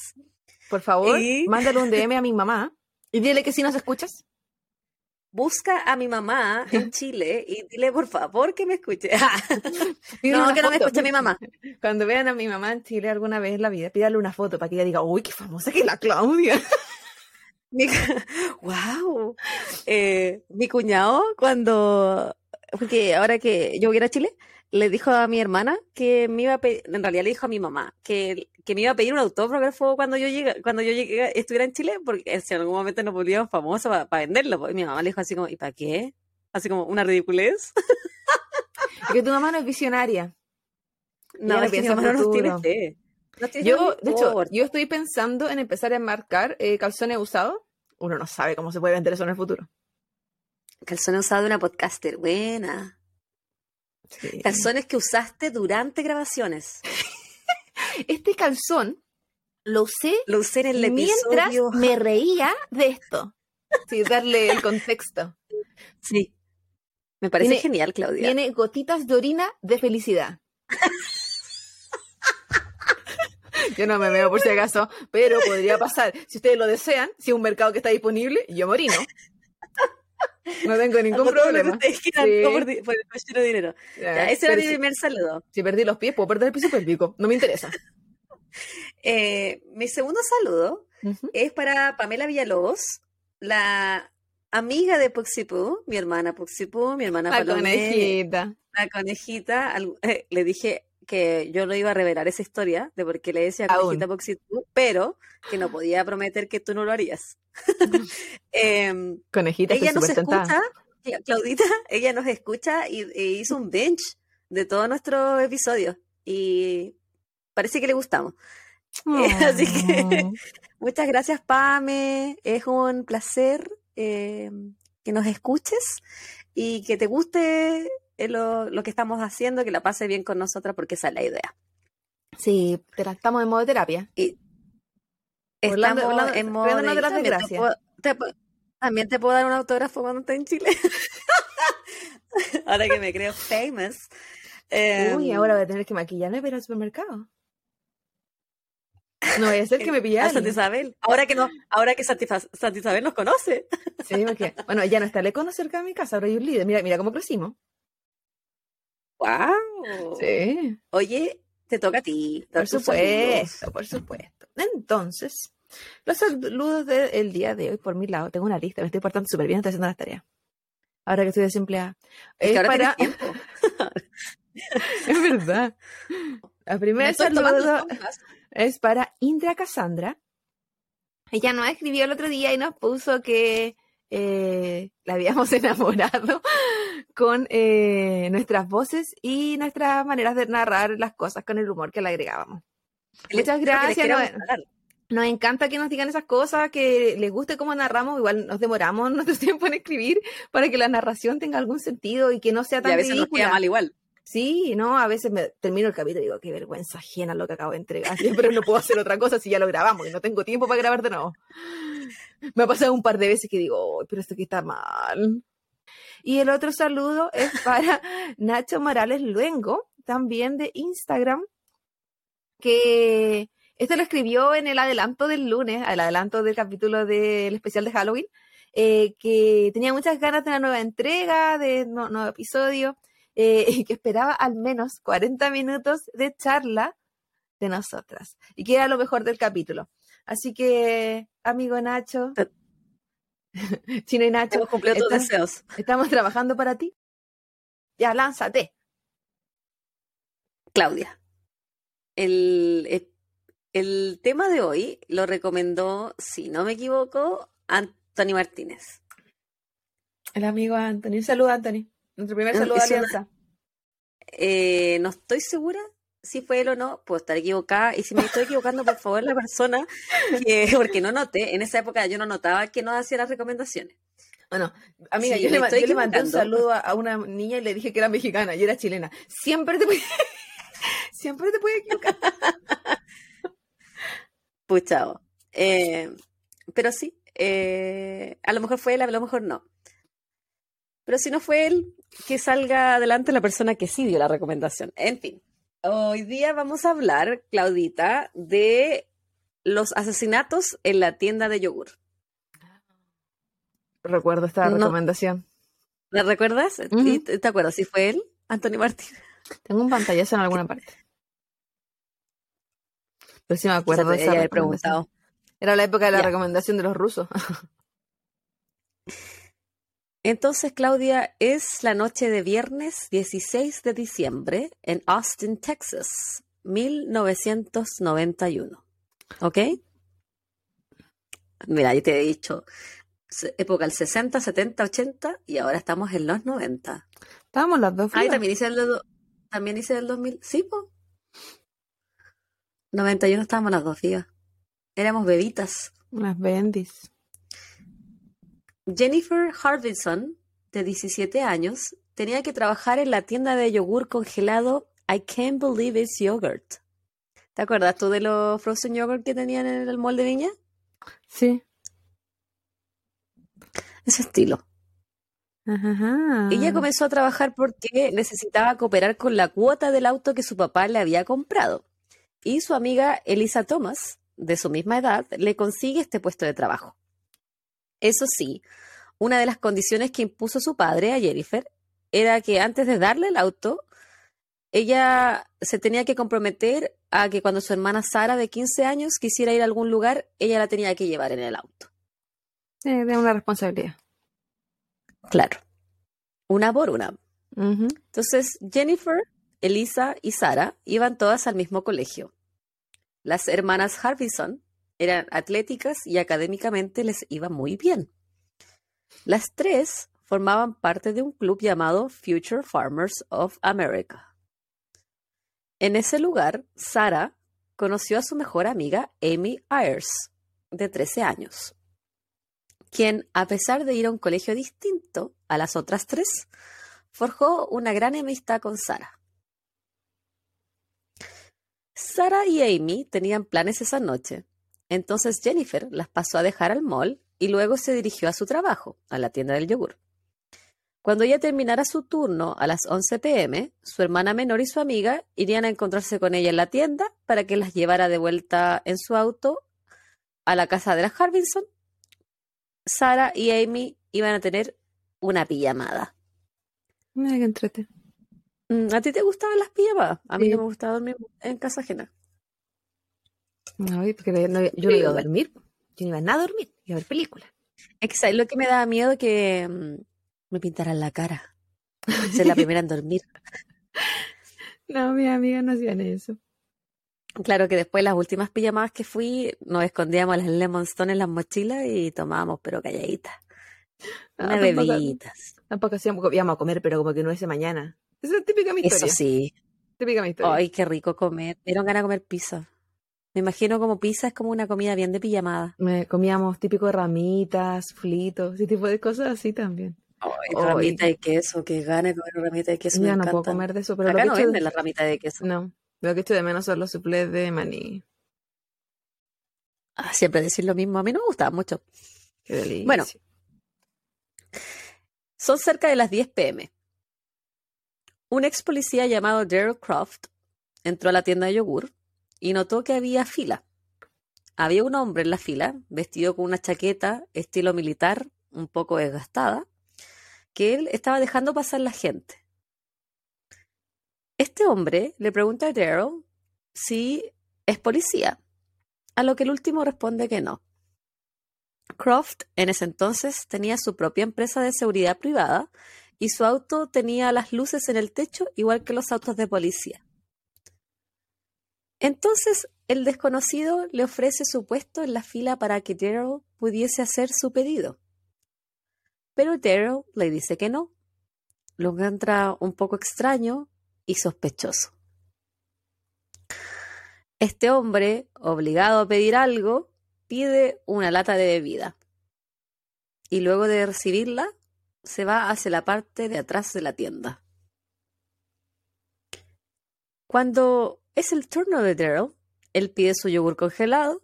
Por favor, Y- mándale un DM a mi mamá y dile que si nos escuchas. Busca a mi mamá en Chile y dile por favor que me escuche. No, que no me escuche mi mamá. Cuando vean a mi mamá en Chile alguna vez en la vida, pídale una foto para que ella diga, uy, qué famosa que es la Claudia. Mi, wow. Eh, mi cuñado, cuando, porque ahora que yo voy a ir a Chile, le dijo a mi hermana que me iba a pedir, en realidad le dijo a mi mamá que, que me iba a pedir un autógrafo cuando yo llegue, cuando yo llegue, estuviera en Chile, porque si en algún momento nos volvíamos famosos para venderlo. pues, Y mi mamá le dijo así como, ¿y para qué? Así como una ridiculez. Porque tu mamá no es visionaria. No, no piensa no nos tiene fe. No tiene Yo, de hecho, yo estoy pensando en empezar a enmarcar eh, calzones usados. Uno no sabe cómo se puede vender eso en el futuro. Calzones usados de una podcaster, buena. Sí. Calzones que usaste durante grabaciones. Este calzón lo usé Lo usé en el mientras episodio. me reía de esto. Sí, darle el contexto. Sí. Me parece Tiene- genial, Claudia. Tiene gotitas de orina de felicidad. Yo no me veo por si acaso, pero podría pasar. Si ustedes lo desean, si es un mercado que está disponible, yo me orino. No tengo ningún problema. ustedes Sí. por, por el dinero. Ya, ese era mi si, primer saludo. si perdí los pies, puedo perder el piso pélvico. No me interesa. Eh, mi segundo saludo es para Pamela Villalobos, la amiga de Puxipú, mi hermana Puxipú, mi hermana La Palomé, conejita. la conejita. al- eh, le dije que yo no iba a revelar esa historia de por qué le decía conejita Puxipú, pero que no podía prometer que tú no lo harías. Em, Conejita, ella nos escucha, Cla- Claudita, ella nos escucha y, e hizo un bench de todos nuestros episodios y parece que le gustamos. Así que- Oh. Muchas gracias, Pame. Es un placer eh, que nos escuches y que te guste eh, lo, lo que estamos haciendo, que la pases bien con nosotras, porque esa es la idea. Sí, estamos en modo terapia. Hablando- Estamos en modo de también te puedo- te también te puedo dar un autógrafo cuando esté en Chile. Ahora que me creo famous. Uy, Em, ahora voy a tener que maquillarme para el supermercado. No voy a hacer que me a pillan. Santa Isabel. Ahora que no, ahora que Santa Isa- Santa Isabel nos conoce. Sí, porque, bueno, ya no está el Econo cerca de mi casa, ahora hay un líder. Mira, mira cómo crecimos. ¡Wow! Sí, Oye, te toca a ti. por tus saludos. supuesto, por supuesto. Entonces, los saludos del día de hoy, por mi lado, tengo una lista, me estoy portando súper bien, estoy haciendo las tareas. Ahora que estoy desempleada. Es que Es ahora para, tiempo. es verdad. El Me primer estoy tomando saludo es para Indra Cassandra. Ella nos escribió el otro día y nos puso que eh, la habíamos enamorado con eh, nuestras voces y nuestras maneras de narrar las cosas con el humor que le agregábamos. Muchas gracias. Nos, nos encanta que nos digan esas cosas, que les guste cómo narramos. Igual nos demoramos nuestro tiempo en escribir para que la narración tenga algún sentido y que no sea Y tan a veces nos ridícula. queda mal igual. Sí, no, a veces me termino el capítulo y digo, qué vergüenza ajena lo que acabo de entregar, pero no puedo hacer otra cosa si ya lo grabamos y no tengo tiempo para grabar de nuevo. Me ha pasado un par de veces que digo, "Ay, pero esto aquí está mal. Y el otro saludo es para Nacho Morales Luengo, también de Instagram, que esto lo escribió en el adelanto del lunes, el adelanto del capítulo del especial de Halloween, eh, que tenía muchas ganas de una nueva entrega, de un nuevo episodio, eh, y que esperaba al menos 40 minutos de charla de nosotras, y que era lo mejor del capítulo. Así que, amigo Nacho, Chino y Nacho, Hemos cumplido tus deseos. estamos trabajando para ti. Ya, lánzate. Claudia, el, el, el tema de hoy lo recomendó, si no me equivoco, Anthony Martínez. El amigo Anthony. Un saludo, Anthony. Nuestro primer saludo una- alianza. Eh, no estoy segura si fue él o no, puedo estar equivocada. Y si me estoy equivocando, por favor, la persona que, porque no noté, en esa época yo no notaba que nos hacía las recomendaciones. Bueno, amiga, Sí, yo, le, estoy yo le mandé un saludo a, una niña y le dije que era mexicana y era chilena. Siempre te puedes, siempre te puedes equivocar. Puchao. Eh, pero sí, eh, a lo mejor fue él, a lo mejor no. Pero si no fue él, que salga adelante la persona que sí dio la recomendación. En fin, hoy día vamos a hablar, Claudita, de los asesinatos en la tienda de yogur. Recuerdo esta No. recomendación. ¿La recuerdas? ¿Y ¿Te te acuerdas? ¿Si fue él, Anthony Martín? Tengo un pantallazo en alguna parte. Pero sí me acuerdo de esa preguntado. Era la época de la Ya. recomendación de los rusos. Entonces, Claudia, es la noche de viernes 16 de diciembre en Austin, Texas, 1991. ¿Ok? Mira, yo te he dicho época del 60, 70, 80 y ahora estamos en los 90. Estábamos las dos Ah, vivas. también hice el, también hice el 2000. Sí, po. 91 estábamos las dos vivas. Éramos bebitas. Unas bendis. Jennifer Harbison, de 17 años, tenía que trabajar en la tienda de yogur congelado I Can't Believe It's Yogurt. ¿Te acuerdas tú de los frozen yogurt que tenían en el mall de Viña? Sí. Ese estilo. Ajá. Ella comenzó a trabajar porque necesitaba cooperar con la cuota del auto que su papá le había comprado. Y su amiga Elisa Thomas, de su misma edad, le consigue este puesto de trabajo. Eso sí, una de las condiciones que impuso su padre a Jennifer era que antes de darle el auto, ella se tenía que comprometer a que cuando su hermana Sara, de 15 años, quisiera ir a algún lugar, ella la tenía que llevar en el auto. Sí, de una responsabilidad. Claro. Una por una. Entonces, Jennifer, Elisa y Sara iban todas al mismo colegio. Las hermanas Harbison eran atléticas y académicamente les iba muy bien. Las tres formaban parte de un club llamado Future Farmers of America. En ese lugar, Sara conoció a su mejor amiga Amy Ayers, de 13 años, quien, a pesar de ir a un colegio distinto a las otras tres, forjó una gran amistad con Sara. Sara y Amy tenían planes esa noche, entonces Jennifer las pasó a dejar al mall y luego se dirigió a su trabajo, a la tienda del yogur. Cuando ella terminara su turno a las 11 pm, su hermana menor y su amiga irían a encontrarse con ella en la tienda para que las llevara de vuelta en su auto a la casa de las Harbinson. Sara y Amy iban a tener una pijamada. Mira que entrete. Mm, ¿A ti te gustaban las pijamadas? A mí Sí. no me gustaba dormir en casa ajena. Ay, porque no- no- yo no iba a dormir. Yo no iba a nada a dormir. Iba a ver películas. Es que ¿sabes lo que me daba miedo? Que mm, me pintaran la cara. Ser la primera en dormir. No, mis amigas no hacían eso. Claro que después las últimas pijamadas que fui, nos escondíamos las Lemon Stone en las mochilas y tomábamos, pero calladitas. Ah, Unas tampoco- bebiditas. Tampoco hacíamos, íbamos a comer, pero como que no es de mañana. Esa es típica mi historia. Eso sí. Típica mi historia. Ay, qué rico comer. Me dieron ganas de comer pizza. Me imagino como pizza es como una comida bien de pijamada. Me comíamos típico ramitas, flitos, ese tipo de cosas así también. Ay, Ay. ramita de queso, que gana de comer ramita de queso. me ya no puedo encantan. comer de eso, pero Acá lo no que echo venden de... la ramita de queso. No, lo que echo de menos son los suplés de maní. Ah, siempre decir lo mismo. A mí no me gustaba mucho. Qué delicia. Bueno. Son cerca de las 10 pm. Un ex policía llamado Daryl Croft entró a la tienda de yogur y notó que había fila. Había un hombre en la fila, vestido con una chaqueta estilo militar, un poco desgastada, que él estaba dejando pasar la gente. Este hombre le pregunta a Daryl si es policía, a lo que el último responde que no. Croft en ese entonces tenía su propia empresa de seguridad privada y su auto tenía las luces en el techo igual que los autos de policía. Entonces el desconocido le ofrece su puesto en la fila para que Daryl pudiese hacer su pedido. Pero Daryl le dice que no. Lo encuentra un poco extraño y sospechoso. Este hombre, obligado a pedir algo, pide una lata de bebida. Y luego de recibirla, se va hacia la parte de atrás de la tienda. Cuando es el turno de Daryl, él pide su yogur congelado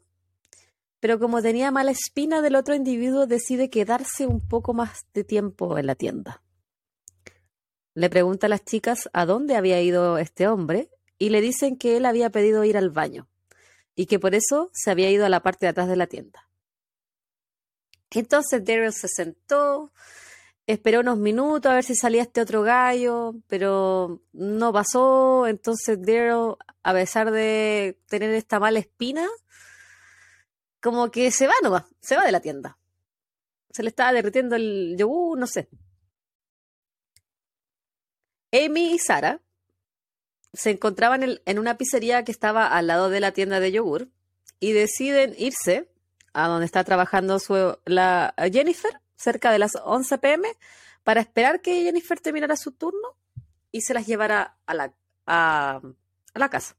pero como tenía mala espina del otro individuo, decide quedarse un poco más de tiempo en la tienda. Le pregunta a las chicas a dónde había ido este hombre y le dicen que él había pedido ir al baño y que por eso se había ido a la parte de atrás de la tienda. Entonces Daryl se sentó, esperó unos minutos a ver si salía este otro gallo, pero no pasó. Entonces Daryl, a pesar de tener esta mala espina, como que se va nomás, se va de la tienda. Se le estaba derritiendo el yogur, no sé. Amy y Sara se encontraban en, en, una pizzería que estaba al lado de la tienda de yogur y deciden irse a donde está trabajando su, la Jennifer, cerca de las 11 pm, para esperar que Jennifer terminara su turno y se las llevara a la, a, a la casa.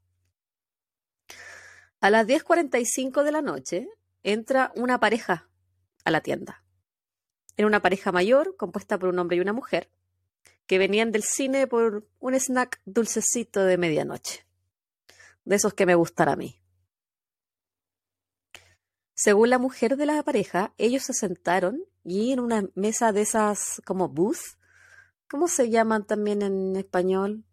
A las 10.45 de la noche entra una pareja a la tienda. Era una pareja mayor compuesta por un hombre y una mujer que venían del cine por un snack dulcecito de medianoche. De esos que me gustan a mí. Según la mujer de la pareja, ellos se sentaron y en una mesa de esas como booth, ¿cómo se llaman también en español?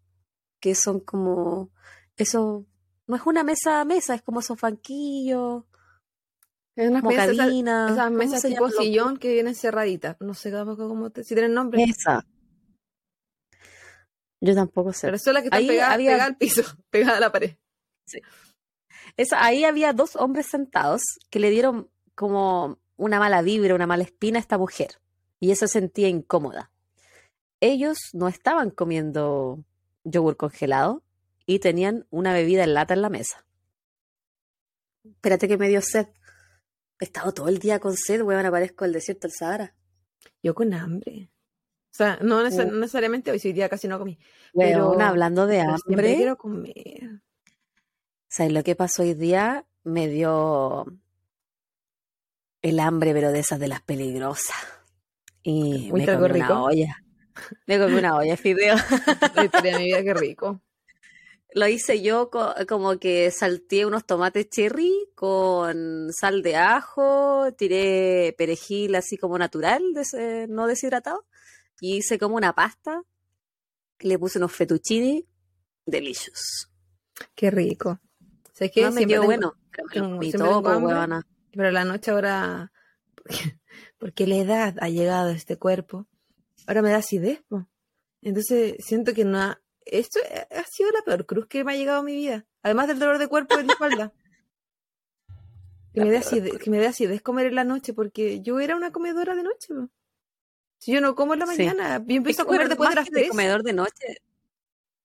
Que son como eso, no es una mesa a mesa, es como esos banquillos. Es una mesa, esas, esas mesas tipo sillón que vienen cerraditas. No sé cómo te, si tienen nombre. Esa. Yo tampoco sé. Pero eso es la que está pegada, había... al piso, pegada a la pared. Sí. Ahí había dos hombres sentados que le dieron como una mala vibra, una mala espina a esta mujer. Y se sentía incómoda. Ellos no estaban comiendo yogur congelado y tenían una bebida en lata en la mesa. Espérate que me dio sed. He estado todo el día con sed, weón, aparezco el desierto del Sahara. Yo con hambre. O sea, no, neces uh. no necesariamente hoy, hoy día casi no comí. Bueno, pero, hablando de hambre. quiero comer. ¿Sabes lo que pasó hoy día? Me dio el hambre, pero de esas de las peligrosas. Y Uy, me comí rico. una olla. Me comí una olla, fideo. La historia de mi vida, qué rico. Lo hice yo co como que salteé unos tomates cherry con sal de ajo, tiré perejil así como natural, des no deshidratado, y hice como una pasta. Le puse unos fettuccini delicious. Qué rico. ¿Sabes qué? No, me quedó bueno. Pero, me todo, hambre, pero la noche ahora, porque, porque, la edad ha llegado a este cuerpo, ahora me da acidez. ¿no? Entonces siento que no ha, esto ha sido la peor cruz que me ha llegado a mi vida. Además del dolor de cuerpo en la espalda. que, me dé acidez, que me dé acidez comer en la noche, porque yo era una comedora de noche. ¿no? Si yo no como en la mañana, sí. yo empiezo a comer después de las tres. De comedor de noche.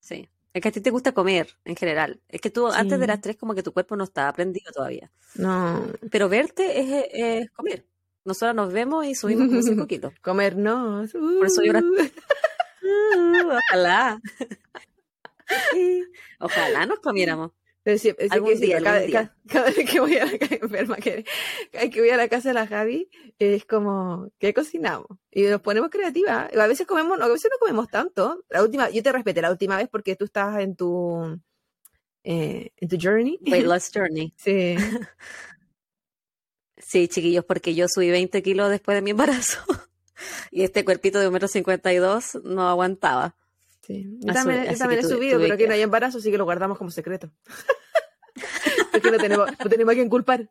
Sí. Es que a ti te gusta comer en general. Es que tú sí. antes de las tres como que tu cuerpo no está aprendido todavía. No. Pero verte es, es comer. Nosotros nos vemos y subimos como cinco kilos. comer no. Uh. Por eso yo ahora... uh, ojalá. ojalá nos comiéramos. Pero sí, algún día, cada, algún día. Cada, cada, vez que voy a la casa enferma, que, cada vez que voy a la casa de la Javi, es como, ¿qué cocinamos? Y nos ponemos creativas. A veces comemos, a veces no comemos tanto. La última, yo te respeté la última vez porque tú estabas en tu, eh, en tu journey. Weight loss journey. Sí. sí, chiquillos, porque yo subí 20 kilos después de mi embarazo. y este cuerpito de 1,52 m no aguantaba. Sí. Yo también, así, yo también he subido, pero aquí no hay embarazo, así que lo guardamos como secreto. Porque no tenemos, no tenemos a quien culpar.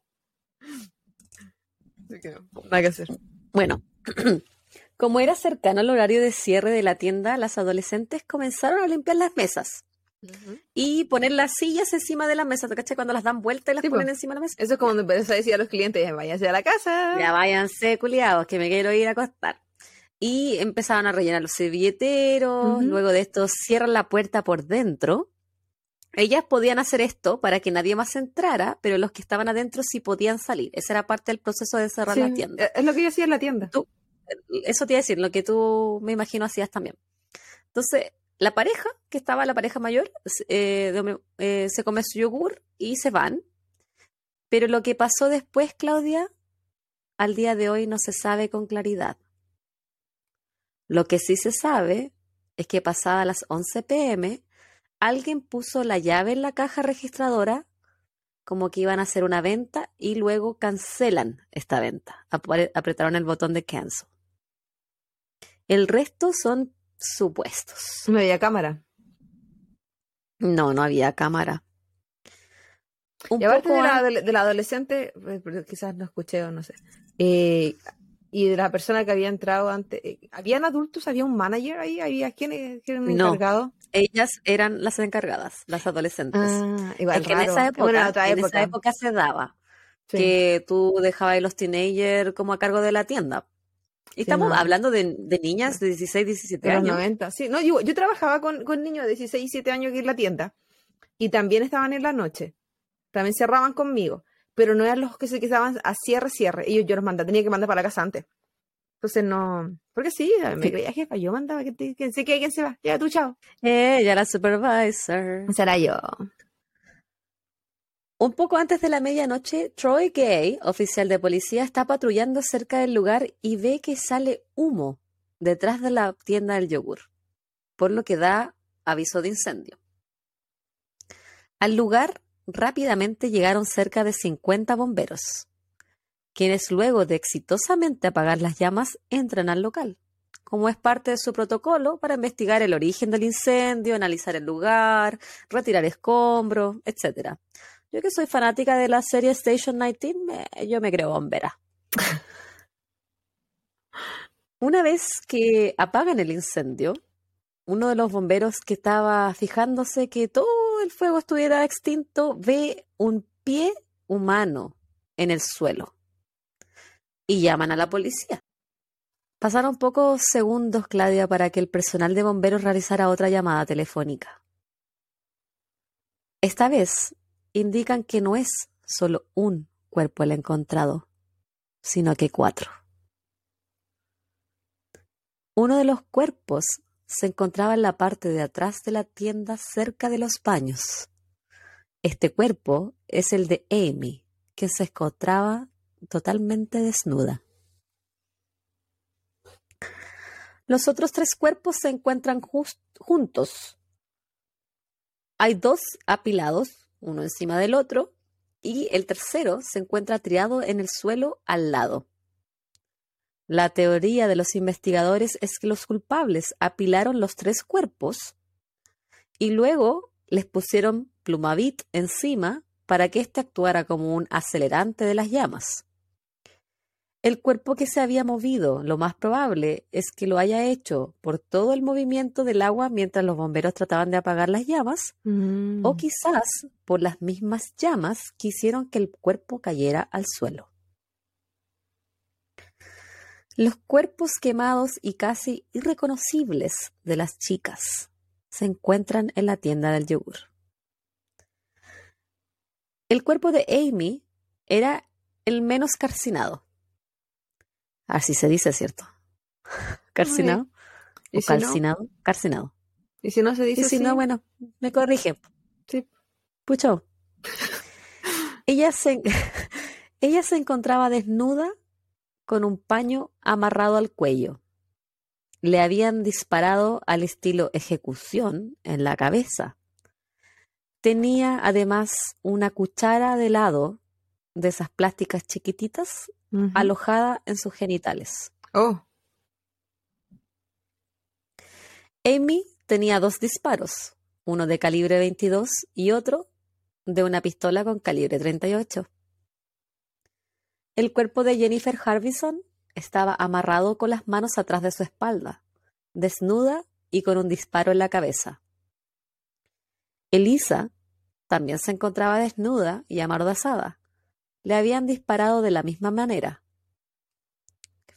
Así que no, nada que hacer. Bueno, como era cercano al horario de cierre de la tienda, las adolescentes comenzaron a limpiar las mesas. Uh -huh. Y poner las sillas encima de la mesa, ¿te cachai? Cuando las dan vuelta y las sí, ponen pues. encima de la mesa. Eso es como cuando empiezas a decir a los clientes, váyanse a la casa. Ya váyanse, culiados, que me quiero ir a acostar y empezaban a rellenar los servilleteros, uh -huh. luego de esto cierran la puerta por dentro. Ellas podían hacer esto para que nadie más entrara, pero los que estaban adentro sí podían salir. Esa era parte del proceso de cerrar sí, la tienda. Es lo que yo hacía en la tienda. Tú, eso te iba a decir, lo que tú me imagino hacías también. Entonces, la pareja, que estaba la pareja mayor, eh, eh, se come su yogur y se van. Pero lo que pasó después, Claudia, al día de hoy no se sabe con claridad. Lo que sí se sabe es que pasada las 11 pm, alguien puso la llave en la caja registradora como que iban a hacer una venta y luego cancelan esta venta. Apre- Apretaron el botón de cancel. El resto son supuestos. No había cámara. No, no había cámara. Un Y aparte poco de la, de la adolescente, eh, quizás no escuché o no sé. eh, y de la persona que había entrado antes. eh, ¿Habían adultos? ¿Había un manager ahí? ¿Había quién, quién un No. encargado? ellas eran las encargadas, las adolescentes. Ah, igual Es que en raro. esa época, Bueno, en otra en época. esa época se daba Sí. que tú dejabas a los teenagers como a cargo de la tienda. Y estamos no. hablando de, de niñas de 16, 17 De los años. 90, sí. No, yo, yo trabajaba con, con niños de 16, 17 años aquí en la tienda. Y también estaban en la noche. También cerraban conmigo. Pero no eran los que se quedaban a cierre, cierre. Ellos yo los mandaba, tenía que mandar para la casa antes. Entonces no. Porque sí, me Sí. creía jefa. Yo mandaba que, te, que alguien se va. Ya, tú, chao. Ella, la supervisor. Será yo. Un poco antes de la medianoche, Troy Gay, oficial de policía, está patrullando cerca del lugar y ve que sale humo detrás de la tienda del yogur, por lo que da aviso de incendio. Al lugar rápidamente llegaron cerca de 50 bomberos, quienes luego de exitosamente apagar las llamas entran al local, como es parte de su protocolo para investigar el origen del incendio, analizar el lugar, retirar escombros, etcétera. Yo que soy fanática de la serie Station 19, me- yo me creo bombera. Una vez que apagan el incendio, uno de los bomberos que estaba fijándose que todo el fuego estuviera extinto ve un pie humano en el suelo y llaman a la policía. Pasaron pocos segundos, Claudia, para que el personal de bomberos realizara otra llamada telefónica. Esta vez indican que no es solo un cuerpo el encontrado, sino que cuatro. Uno de los cuerpos se encontraba en la parte de atrás de la tienda cerca de los baños. Este cuerpo es el de Amy, que se encontraba totalmente desnuda. Los otros tres cuerpos se encuentran juntos. Hay dos apilados, uno encima del otro, y el tercero se encuentra triado en el suelo al lado. La teoría de los investigadores es que los culpables apilaron los tres cuerpos y luego les pusieron plumavit encima para que éste actuara como un acelerante de las llamas. El cuerpo que se había movido, lo más probable es que lo haya hecho por todo el movimiento del agua mientras los bomberos trataban de apagar las llamas, Mm. o quizás por las mismas llamas que hicieron que el cuerpo cayera al suelo. Los cuerpos quemados y casi irreconocibles de las chicas se encuentran en la tienda del yogur. El cuerpo de Amy era el menos calcinado. Así se dice, ¿cierto? ¿Calcinado? ¿Y ¿O si no? Calcinado. Y si no se dice Y si así? no, bueno, me corrige. Sí. Pucho. ella, se, ella se encontraba desnuda con un paño amarrado al cuello. Le habían disparado al estilo ejecución en la cabeza. Tenía además una cuchara de helado de esas plásticas chiquititas alojada en sus genitales. Oh. Amy tenía dos disparos, uno de calibre 22 y otro de una pistola con calibre 38. El cuerpo de Jennifer Harbison estaba amarrado con las manos atrás de su espalda, desnuda y con un disparo en la cabeza. Elisa también se encontraba desnuda y amordazada. Le habían disparado de la misma manera.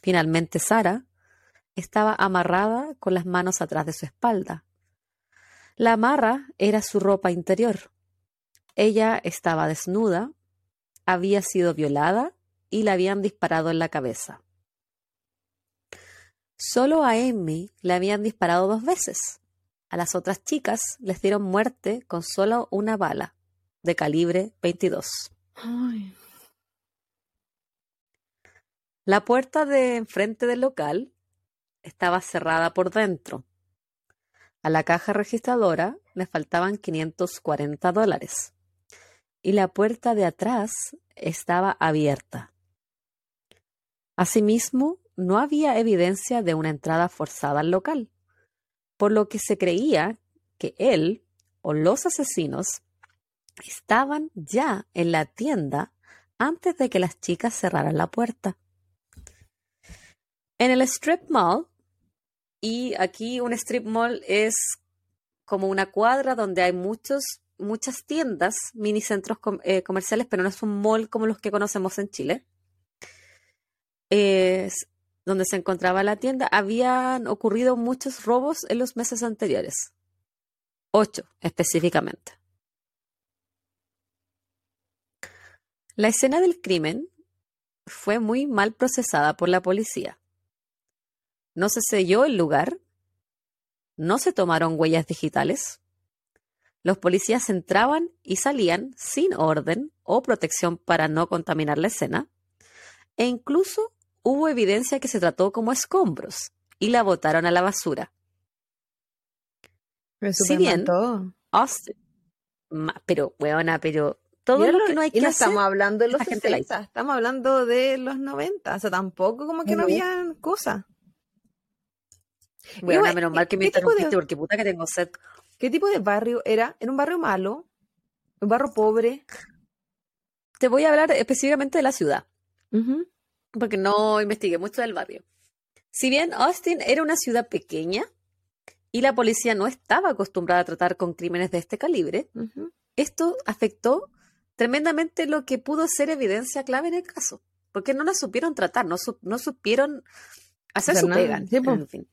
Finalmente, Sara estaba amarrada con las manos atrás de su espalda. La amarra era su ropa interior. Ella estaba desnuda, había sido violada y le habían disparado en la cabeza. Solo a Amy le habían disparado dos veces. A las otras chicas les dieron muerte con solo una bala de calibre 22. Ay. La puerta de enfrente del local estaba cerrada por dentro. A la caja registradora le faltaban 540 dólares. y la puerta de atrás estaba abierta. Asimismo, no había evidencia de una entrada forzada al local, por lo que se creía que él o los asesinos estaban ya en la tienda antes de que las chicas cerraran la puerta. En el strip mall, y aquí un strip mall es como una cuadra donde hay muchos, muchas tiendas, mini centros eh, comerciales, pero no es un mall como los que conocemos en Chile. Donde se encontraba la tienda, habían ocurrido muchos robos en los meses anteriores. Ocho específicamente. La escena del crimen fue muy mal procesada por la policía. No se selló el lugar, no se tomaron huellas digitales, los policías entraban y salían sin orden o protección para no contaminar la escena, e incluso hubo evidencia que se trató como escombros y la botaron a la basura. si bien, Austin, pero, weona, pero todo lo que no hay que hacer. Estamos hablando de los 60, estamos hablando de los 90, o sea, tampoco como que no, había cosas. Bueno, menos mal que me interrumpiste porque puta que tengo sed. ¿Qué tipo de barrio era? ¿Era un barrio malo? ¿Un barrio pobre? Te voy a hablar específicamente de la ciudad, porque no investigué mucho del barrio. Si bien Austin era una ciudad pequeña y la policía no estaba acostumbrada a tratar con crímenes de este calibre, esto afectó tremendamente lo que pudo ser evidencia clave en el caso, porque no la supieron tratar, no, no supieron hacer su pega. en fin.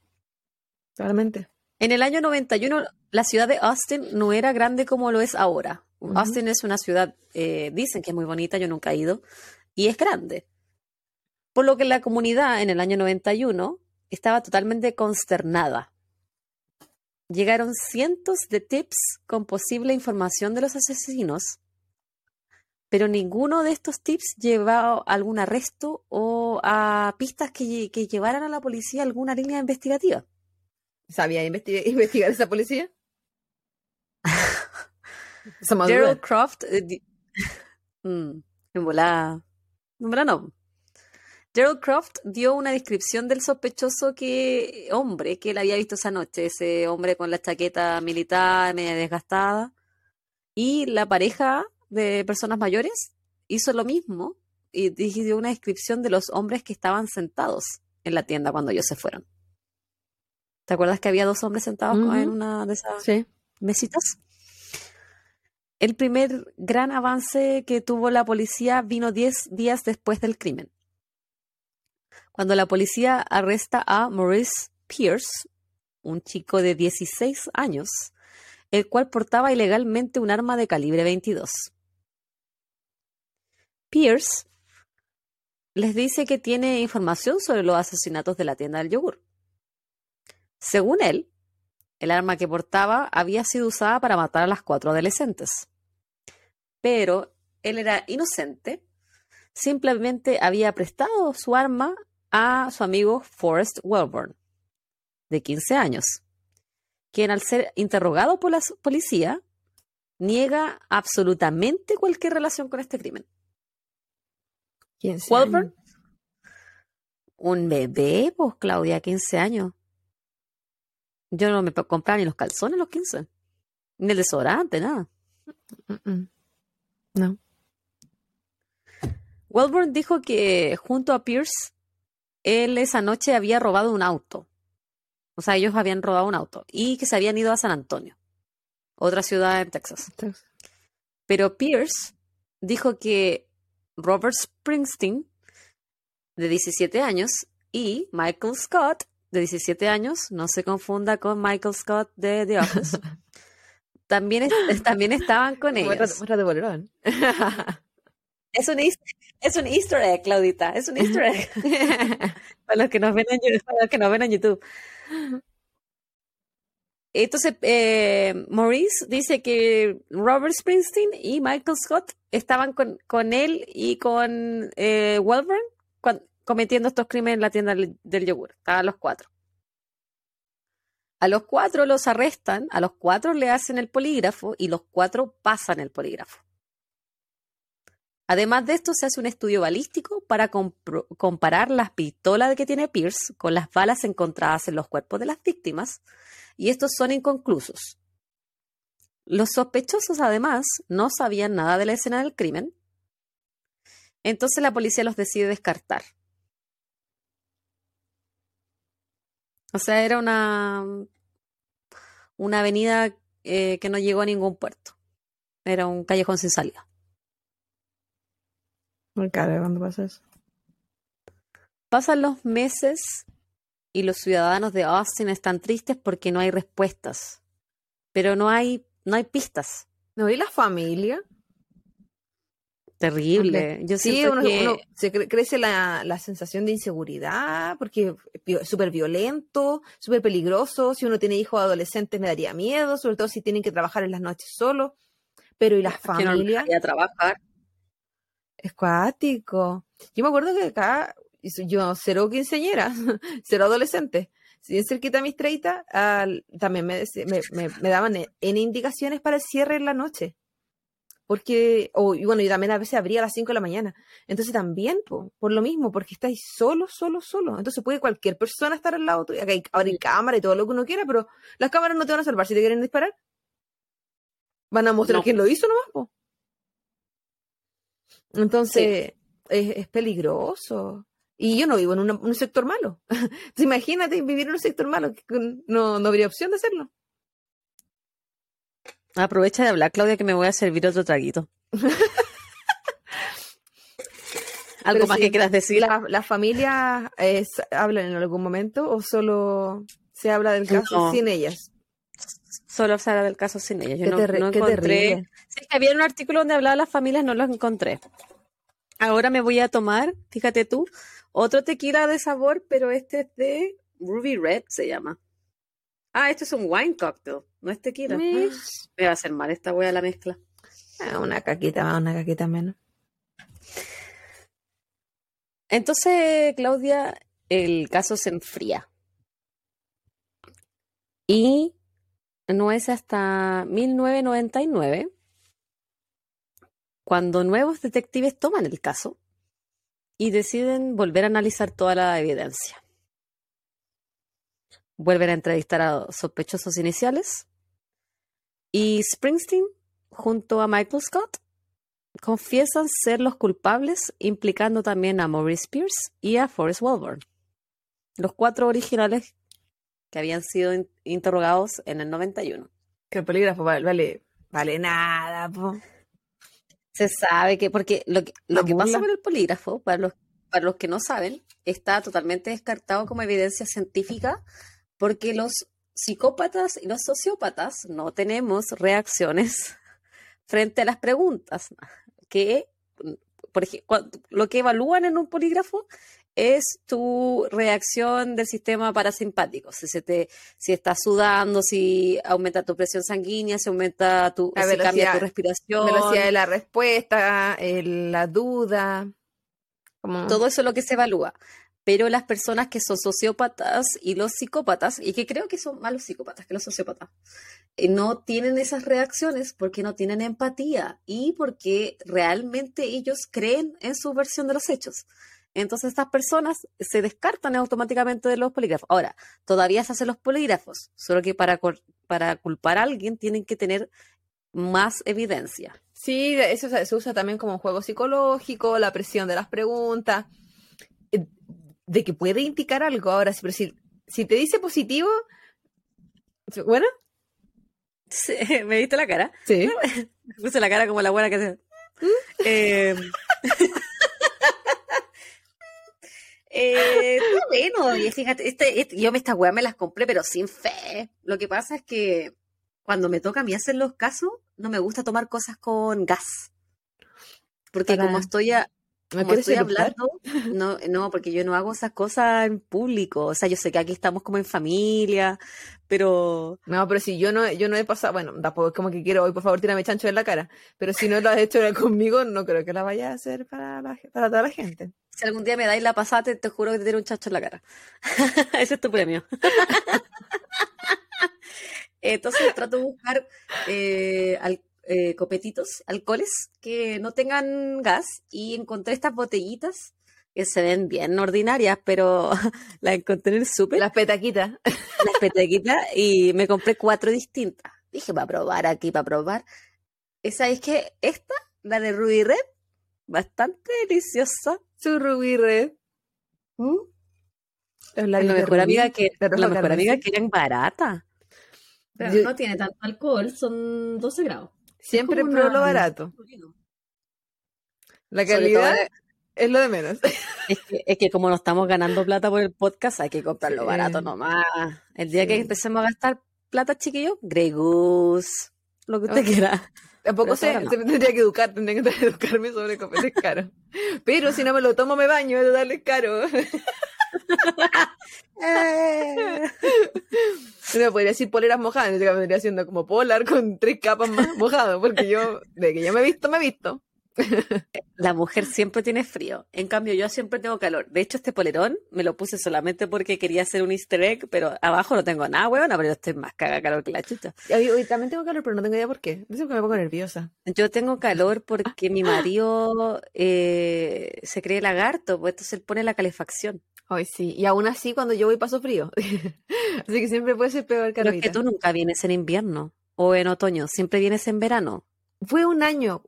Claramente. En el año 91, la ciudad de Austin no era grande como lo es ahora. Austin es una ciudad, eh, dicen que es muy bonita, yo nunca he ido, y es grande. Por lo que la comunidad en el año 91 estaba totalmente consternada. Llegaron cientos de tips con posible información de los asesinos pero ninguno de estos tips llevaba a algún arresto o a pistas que, llevaran a la policía alguna línea investigativa. ¿Sabía investigar, esa policía? Gerald Croft. Eh, mm, en volada. no. Gerald Croft dio una descripción del sospechoso que hombre que él había visto esa noche, ese hombre con la chaqueta militar media desgastada. Y la pareja de personas mayores hizo lo mismo y dio una descripción de los hombres que estaban sentados en la tienda cuando ellos se fueron. ¿Te acuerdas que había dos hombres sentados en una de esas mesitas? El primer gran avance que tuvo la policía vino 10 días después del crimen. Cuando la policía arresta a Maurice Pierce, un chico de 16 años, el cual portaba ilegalmente un arma de calibre 22. Pierce les dice que tiene información sobre los asesinatos de la tienda del yogur. Según él, el arma que portaba había sido usada para matar a las cuatro adolescentes. Pero él era inocente, simplemente había prestado su arma a su amigo Forrest Wellborn, de 15 años, quien al ser interrogado por la policía niega absolutamente cualquier relación con este crimen. Walburn. Un bebé, pues Claudia, 15 años. Yo no me comprar ni los calzones a los 15. Ni el desodorante, nada. No. Wellborn dijo que junto a Pierce, él esa noche había robado un auto. O sea, ellos habían robado un auto y que se habían ido a San Antonio, otra ciudad en Texas. Pero Pierce dijo que Robert Springsteen, de 17 años, y Michael Scott, de 17 años, no se confunda con Michael Scott de The Office. también, también estaban con ellos. de Es un, es un easter egg, Claudita, es un easter egg. para, los que nos ven en, para los que nos ven en YouTube. Entonces, eh, Maurice dice que Robert Springsteen y Michael Scott estaban con, con él y con eh, cometiendo estos crímenes en la tienda del, yogur. Estaban los cuatro. A los cuatro los arrestan, a los cuatro le hacen el polígrafo y los cuatro pasan el polígrafo. Además de esto, se hace un estudio balístico para comparar las pistolas que tiene Pierce con las balas encontradas en los cuerpos de las víctimas, y estos son inconclusos. Los sospechosos, además, no sabían nada de la escena del crimen, entonces la policía los decide descartar. O sea, era una, una avenida eh, que no llegó a ningún puerto. Era un callejón sin salida. Muy caro cuando pasa eso. Pasan los meses y los ciudadanos de Austin están tristes porque no hay respuestas. Pero no hay, no hay pistas. ¿No hay la familia? Terrible. Yo sí, uno, se crece la, la, sensación de inseguridad porque es súper violento, súper peligroso. Si uno tiene hijos adolescentes me daría miedo, sobre todo si tienen que trabajar en las noches solo. Pero ¿y las familias? a trabajar. Es cuático. Yo me acuerdo que acá, yo cero quinceañera, cero adolescente, si en cerquita a mis 30, también me, me, daban en indicaciones para el cierre en la noche. Porque, o y bueno, yo también a veces abría a las 5 de la mañana. Entonces también, por lo mismo, porque estáis solo, solo, solo. Entonces puede cualquier persona estar al lado tuyo. Acá hay, ahora hay cámara y todo lo que uno quiera, pero las cámaras no te van a salvar si te quieren disparar. Van a mostrar quién lo hizo nomás, po. Entonces, es, peligroso. Y yo no vivo en un sector malo. imagínate vivir en un sector malo, no, no habría opción de hacerlo. Aprovecha de hablar, Claudia, que me voy a servir otro traguito. ¿Algo más que quieras decir? ¿Las la familias hablan en algún momento o solo se habla del caso sin ellas? Solo se habla del caso sin ellas. Yo no, encontré. Sí, había un artículo donde hablaba de las familias, no lo encontré. Ahora me voy a tomar, fíjate tú, otro tequila de sabor, pero este es de Ruby Red, se llama. Ah, este es un wine cocktail, no es tequila. Me va a hacer mal esta wea la mezcla. Ah, una caquita más, una caquita menos. Entonces, Claudia, el caso se enfría. Y no es hasta 1999 cuando nuevos detectives toman el caso y deciden volver a analizar toda la evidencia. Vuelven a entrevistar a sospechosos iniciales y Springsteen, junto a Michael Scott, confiesan ser los culpables, implicando también a Maurice Pierce y a Forrest Wilburn, los cuatro originales que habían sido interrogados en el 91. Que el polígrafo vale, vale, nada, po se sabe que, porque lo que, lo que pasa con el polígrafo, para los, para los que no saben, está totalmente descartado como evidencia científica, porque los psicópatas y los sociópatas no tenemos reacciones frente a las preguntas, que, por ejemplo, lo que evalúan en un polígrafo es tu reacción del sistema parasimpático. Si, se te, si estás sudando, si aumenta tu presión sanguínea, si aumenta tu, si cambia tu respiración. Velocidad de la respuesta, la duda. Todo eso es lo que se evalúa. Pero las personas que son sociópatas y los psicópatas, y que creo que son más los psicópatas que los sociópatas, eh, no tienen esas reacciones porque no tienen empatía y porque realmente ellos creen en su versión de los hechos. Entonces estas personas se descartan automáticamente de los polígrafos. Ahora, todavía se hacen los polígrafos, solo que para, para culpar a alguien tienen que tener más evidencia. Sí, eso se usa también como juego psicológico, la presión de las preguntas, eh, de que puede indicar algo. Ahora, pero si, si te dice positivo, ¿bueno? ¿Me viste la cara? Sí. Me puse la cara como la buena que se... ¿Mm? eh, eh, bueno, y fíjate, este, este, yo esta weá me las compré, pero sin fe. Lo que pasa es que cuando me toca a mí hacer los casos, no me gusta tomar cosas con gas. Porque como estoy a, como estoy hablando, no, no, porque yo no hago esas cosas en público. O sea, yo sé que aquí estamos como en familia, pero. No, pero si yo no, yo no he pasado, bueno, tampoco es como que quiero hoy, por favor, tírame chancho en la cara. Pero si no lo has hecho conmigo, no creo que la vaya a hacer para, para toda la gente. Si algún día me dais la pasada, te, juro que te tiro un chancho en la cara. Ese es tu premio. Entonces trato de buscar eh, eh, copetitos, alcoholes que no tengan gas y encontré estas botellitas que se ven bien ordinarias, pero las encontré en el súper. Las petaquitas. Las petaquitas y me compré cuatro distintas. Dije, para probar aquí, para probar. Esa es que esta, la de Ruby Red, bastante deliciosa. Su Ruby Red. ¿Mm? La mejor amiga que la mejor amiga que eran barata. Pero no tiene tanto alcohol, son 12 grados. Siempre pro lo barato. La calidad es lo de menos. Es que, es que, como no estamos ganando plata por el podcast, hay que comprarlo barato nomás. El día que empecemos a gastar plata, chiquillos, Gregus, lo que usted quiera. Tampoco sé, se me tendría que educar, tendría que educarme sobre comer caro. Pero si no me lo tomo, me baño, de darle caro. no podría decir poleras mojadas, en me vendría siendo como polar con tres capas más mojado, porque yo, de que yo me he visto, me he visto. La mujer siempre tiene frío. En cambio, yo siempre tengo calor. De hecho, este polerón me lo puse solamente porque quería hacer un easter egg, pero abajo no tengo nada, weón, pero estoy más caga calor que la chucha. Hoy, también tengo calor, pero no tengo idea por qué. No sé me pongo nerviosa. Yo tengo calor porque mi marido eh, se cree lagarto, pues entonces él pone la calefacción. Hoy sí, y aún así cuando yo voy paso frío. así que siempre puede ser peor, Pero es que tú nunca vienes en invierno o en otoño, siempre vienes en verano. Fue un año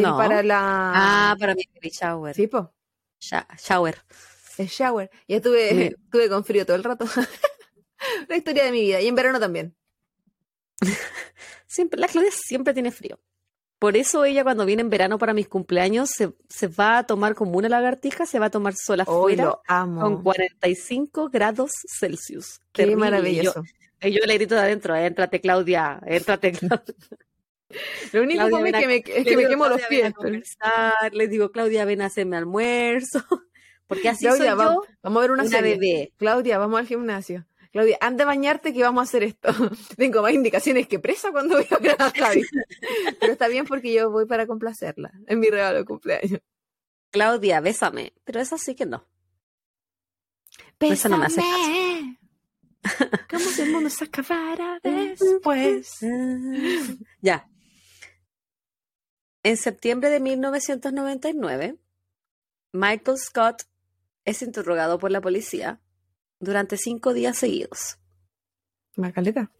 no. Para la. Ah, para mi shower. Sí, po. shower. El shower. Ya estuve, estuve con frío todo el rato. la historia de mi vida. Y en verano también. siempre, la Claudia siempre tiene frío. Por eso ella cuando viene en verano para mis cumpleaños se, se va a tomar como una lagartija, se va a tomar sola afuera con 45 grados Celsius. Qué maravilloso. Y yo, le grito de adentro, éntrate Claudia, éntrate Claudia. Lo único es que me, es que me quemo los pies. Les digo, Claudia, ven a hacerme almuerzo. Porque así Claudia, soy vamos, yo, vamos a ver una, serie. bebé. Claudia, vamos al gimnasio. Claudia, anda a bañarte que vamos a hacer esto. Tengo más indicaciones que presa cuando voy a a Javi. Pero está bien porque yo voy para complacerla. Es mi regalo de cumpleaños. Claudia, bésame. Pero esa sí que no. Bésame. Eso no me hace caso. ¿Cómo se el mundo se acabara después? ya. En septiembre de 1999, Michael Scott es interrogado por la policía durante cinco días seguidos. Macaleta.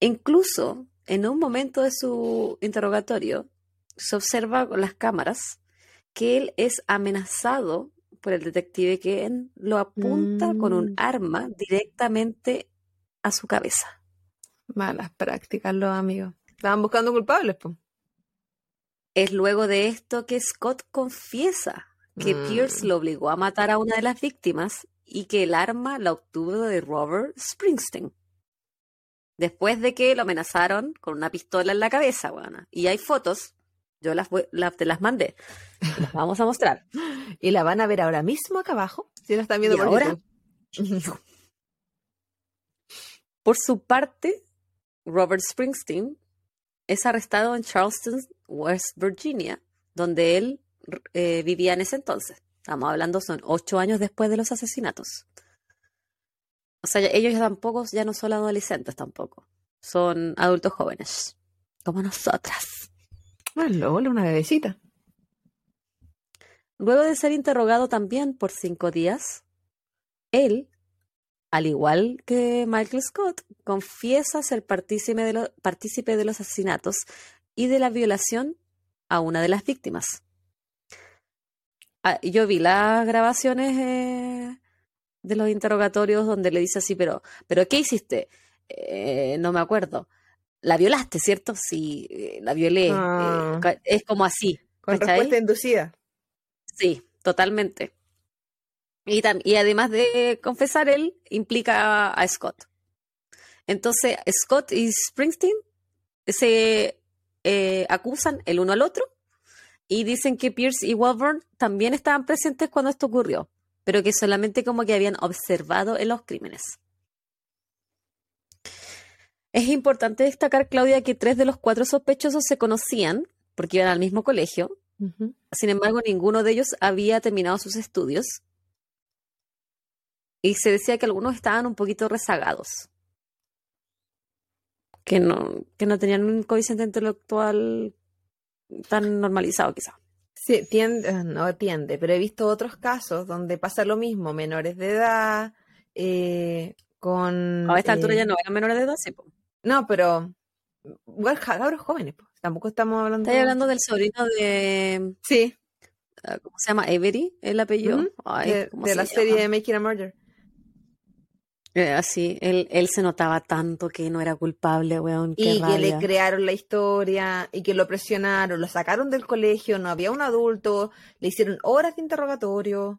Incluso en un momento de su interrogatorio, se observa con las cámaras que él es amenazado por el detective que lo apunta con un mm. arma directamente a su cabeza. Malas prácticas, los amigos. Estaban buscando culpables, pues. Es luego de esto que Scott confiesa que Pierce mm. lo obligó a matar a una de las víctimas y que el arma la obtuvo de Robert Springsteen. Después de que lo amenazaron con una pistola en la cabeza, bueno. Y hay fotos, yo las, te las mandé, las vamos a mostrar. y la van a ver ahora mismo acá abajo, si la están viendo por ahora. por su parte, Robert Springsteen es arrestado en Charleston, West Virginia, donde él eh, vivía en ese entonces. Estamos hablando, son ocho años después de los asesinatos. O sea, ellos ya tampoco, ya no son adolescentes tampoco. Son adultos jóvenes, como nosotras. Bueno, una bebecita. Luego de ser interrogado también por cinco días, él, al igual que Michael Scott, confiesa ser partícipe de, partícipe de los asesinatos y de la violación a una de las víctimas. Ah, yo vi las grabaciones eh, de los interrogatorios donde le dice así, pero, pero ¿qué hiciste? Eh, no me acuerdo. La violaste, ¿cierto? Sí, eh, la violé. Ah. es como así. Con respuesta inducida. Sí, totalmente. Y, y además de confesar, él implica a Scott. Entonces, Scott y Springsteen se eh, acusan el uno al otro y dicen que Pierce y Walburn también estaban presentes cuando esto ocurrió, pero que solamente como que habían observado en los crímenes. Es importante destacar, Claudia, que tres de los cuatro sospechosos se conocían porque iban al mismo colegio. Sin embargo, ninguno de ellos había terminado sus estudios. Y se decía que algunos estaban un poquito rezagados. que no, que no tenían un coeficiente intelectual tan normalizado quizás. Sí, tiende, no tiende, pero he visto otros casos donde pasa lo mismo, menores de edad, eh, con... A esta altura eh, ya no eran menores de edad, sí. po. No, pero ja- cabros jóvenes, pues. Tampoco estamos hablando... Estás hablando del sobrino de, Sí, ah, ¿cómo se llama? Avery, el apellido. Ay, de, ¿cómo de se la llama? serie Making a Murder. Eh, así, él, él se notaba tanto que no era culpable, weón. Qué Y que le crearon la historia y que lo presionaron, lo sacaron del colegio, no había un adulto, le hicieron horas de interrogatorio,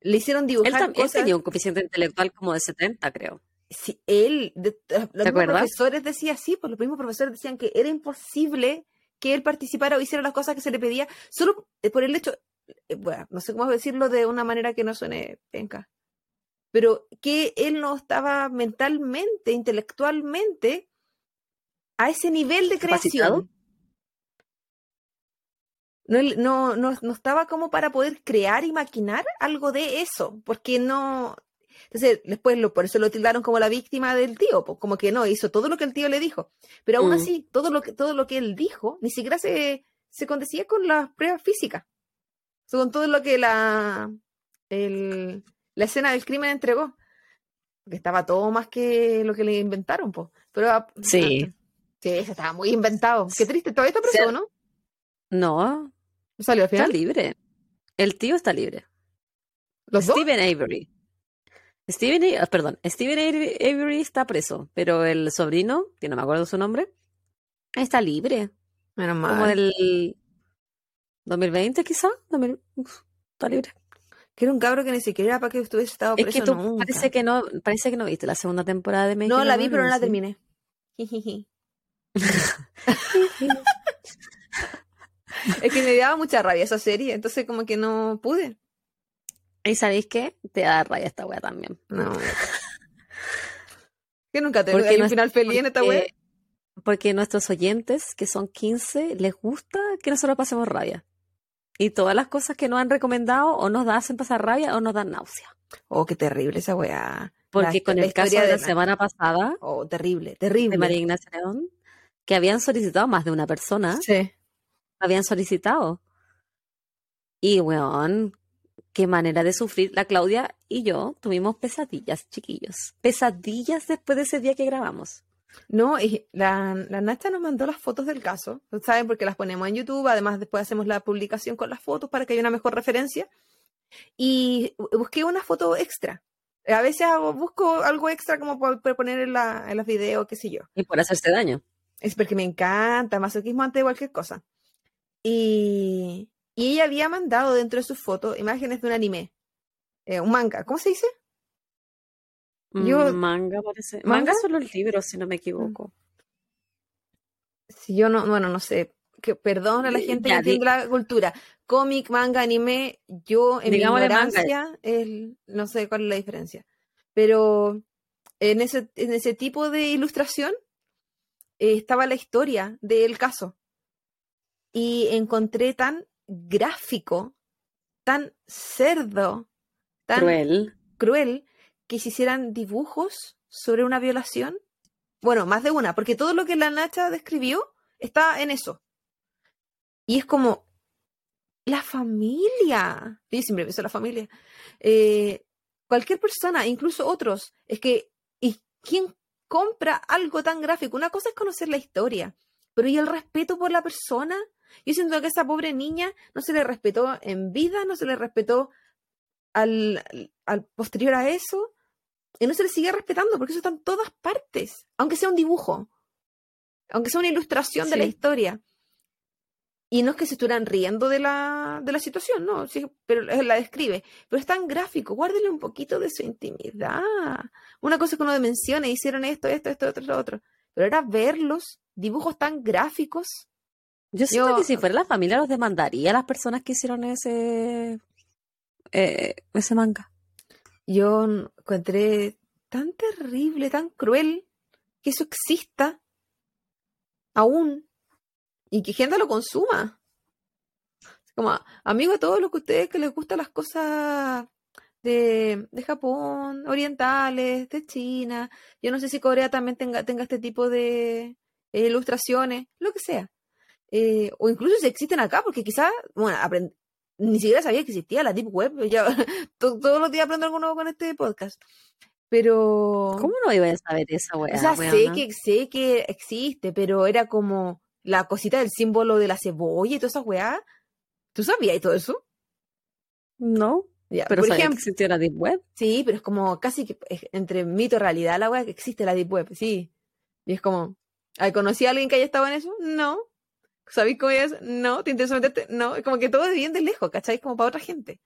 le hicieron dibujar él cosas. tenía un coeficiente intelectual como de 70, creo. Si él, de- los mismos acuerdas? profesores decían sí, pues los mismos profesores decían que era imposible que él participara o hiciera las cosas que se le pedía, solo eh, por el hecho, eh, bueno, no sé cómo decirlo de una manera que no suene penca, pero que él no estaba mentalmente, intelectualmente, a ese nivel de creación. No, no, no, no estaba como para poder crear y maquinar algo de eso, porque no... Entonces, después lo, por eso lo tildaron como la víctima del tío, pues, como que no, hizo todo lo que el tío le dijo. Pero aún Mm. así, todo lo que, todo lo que él dijo, ni siquiera se, se condecía con las pruebas físicas. O sea, con todo lo que la, el- la escena del crimen entregó. Que estaba todo más que lo que le inventaron, pues. Pero ah, Sí. Sí, eso estaba muy inventado. Qué triste, todavía está preso, Sí. ¿no? No, ¿No salió al está libre. El tío está libre. ¿Los dos? Steven Avery. Steven, ah, perdón, Steven Avery, está preso, pero el sobrino, que no me acuerdo su nombre, está libre. Menos Como mal. del 2020 quizá. 2000, uf, está libre. Que era un cabro que ni siquiera era para que estuviese estado Es preso que tú nunca. parece que no, parece que no viste la segunda temporada de Making No, la vi, pero no la terminé. Es que me daba mucha rabia esa serie, entonces como que no pude. ¿Y sabéis qué? Te da raya esta wea también. No. que nunca te Porque hay no un final feliz en esta wea. Porque, porque nuestros oyentes, que son 15, les gusta que nosotros pasemos rabia. Y todas las cosas que nos han recomendado o nos hacen pasar rabia o nos dan náusea. Oh, qué terrible esa wea. Porque La- con la el caso de la la- semana pasada Oh, terrible, terrible. de María Ignacia León, que habían solicitado más de una persona, Sí. habían solicitado. Y weón, qué manera de sufrir. La Claudia y yo tuvimos pesadillas, chiquillos. Pesadillas después de ese día que grabamos. No, y la, la Nacha nos mandó las fotos del caso, ¿saben? Porque las ponemos en YouTube, además después hacemos la publicación con las fotos para que haya una mejor referencia. Y bu- busqué una foto extra. A veces hago, busco algo extra como para para poner en, la, en los videos, qué sé yo. Y por hacerse daño. Es porque me encanta, masoquismo ante cualquier cosa. Y, y ella había mandado dentro de sus fotos imágenes de un anime, eh, un manga, ¿cómo se dice? Yo- Mm, manga parece. ¿Manga? Son los libros, si no me equivoco. Si yo no, bueno, no sé, que perdón a la Di- gente ya, que entiende la cultura. Cómic, manga, anime, yo en mi Digámosle manga. ignorancia, el- no sé cuál es la diferencia. Pero en ese, en ese tipo de ilustración eh, estaba la historia del caso. Y encontré tan gráfico, tan cerdo, tan Cruel. cruel que se hicieran dibujos sobre una violación. Bueno, más de una, porque todo lo que la Nacha describió está en eso. Y es como, la familia. Yo siempre pienso en la familia. Eh, cualquier persona, incluso otros, es que, ¿y quién compra algo tan gráfico? Una cosa es conocer la historia, pero ¿y el respeto por la persona? Yo siento que esa pobre niña no se le respetó en vida, no se le respetó al- al posterior a eso, y no se le sigue respetando porque eso está en todas partes, aunque sea un dibujo, aunque sea una ilustración de la historia. Y no es que se estuvieran riendo de la, de la situación, no, sí, pero la describe. Pero es tan gráfico, guárdele un poquito de su intimidad. Una cosa es que uno menciona, hicieron esto, esto, esto, otro, lo otro. Pero era verlos, dibujos tan gráficos. Yo siento Yo- que si fuera la familia los demandaría a las personas que hicieron ese eh, ese manga. Yo encontré tan terrible, tan cruel que eso exista aún y que gente lo consuma. Como amigo a todos los que ustedes que les gustan las cosas de, de Japón, orientales, de China. Yo no sé si Corea también tenga, tenga este tipo de eh, ilustraciones, lo que sea. Eh, o incluso si existen acá, porque quizás, bueno, aprend- ni siquiera sabía que existía la Deep Web. Ya, todos los días aprendo algo nuevo con este podcast. Pero. ¿Cómo no iba a saber esa weá? O sea, sé weona? que, sé que existe, pero era como la cosita del símbolo de la cebolla y todas esas weá. ¿Tú sabías y todo eso? No, Ya, pero por sabía que ejemplo, existía la Deep Web. sí, pero es como casi que entre mito y realidad la weá que existe la Deep Web, sí. Y es como, ¿ay, ¿conocí a alguien que haya estado en eso? No. ¿Sabéis cómo es? No. ¿Te interesa meterte? No. Como que todo es bien de lejos, ¿cachai? Como para otra gente.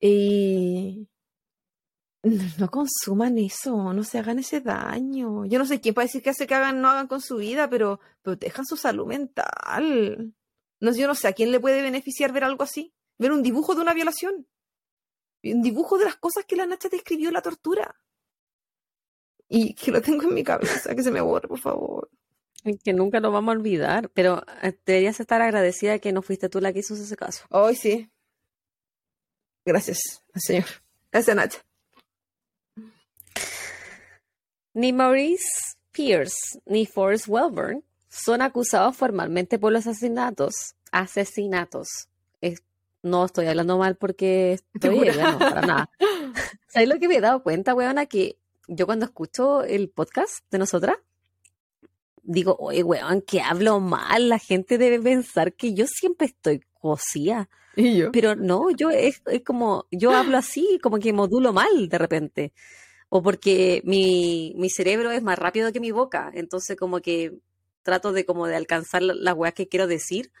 Y no, consuman eso, no se hagan ese daño. Yo no sé quién para decir que hace que hagan, no hagan con su vida, pero protejan su salud mental. No, yo no sé a quién le puede beneficiar ver algo así. Ver un dibujo de una violación. Un dibujo de las cosas que la Nacha describió en la tortura. Y que lo tengo en mi cabeza, que se me borre, por favor. Que nunca lo vamos a olvidar, pero eh, deberías estar agradecida que no fuiste tú la que hizo ese caso. Hoy sí. Gracias, señor. Gracias, Nacha. Ni Maurice Pierce ni Forrest Welburn son acusados formalmente por los asesinatos. Asesinatos. Es- no estoy hablando mal porque estoy ¿Segura? ebria, no, para nada. ¿Sabes lo que me he dado cuenta, weona? Que yo cuando escucho el podcast de nosotras, digo, oye, weón, que hablo mal. La gente debe pensar que yo siempre estoy cosía. Y yo. Pero no, yo es, es como, yo hablo así, como que modulo mal de repente. O porque mi, mi cerebro es más rápido que mi boca. Entonces como que trato de como de alcanzar la- las weas que quiero decir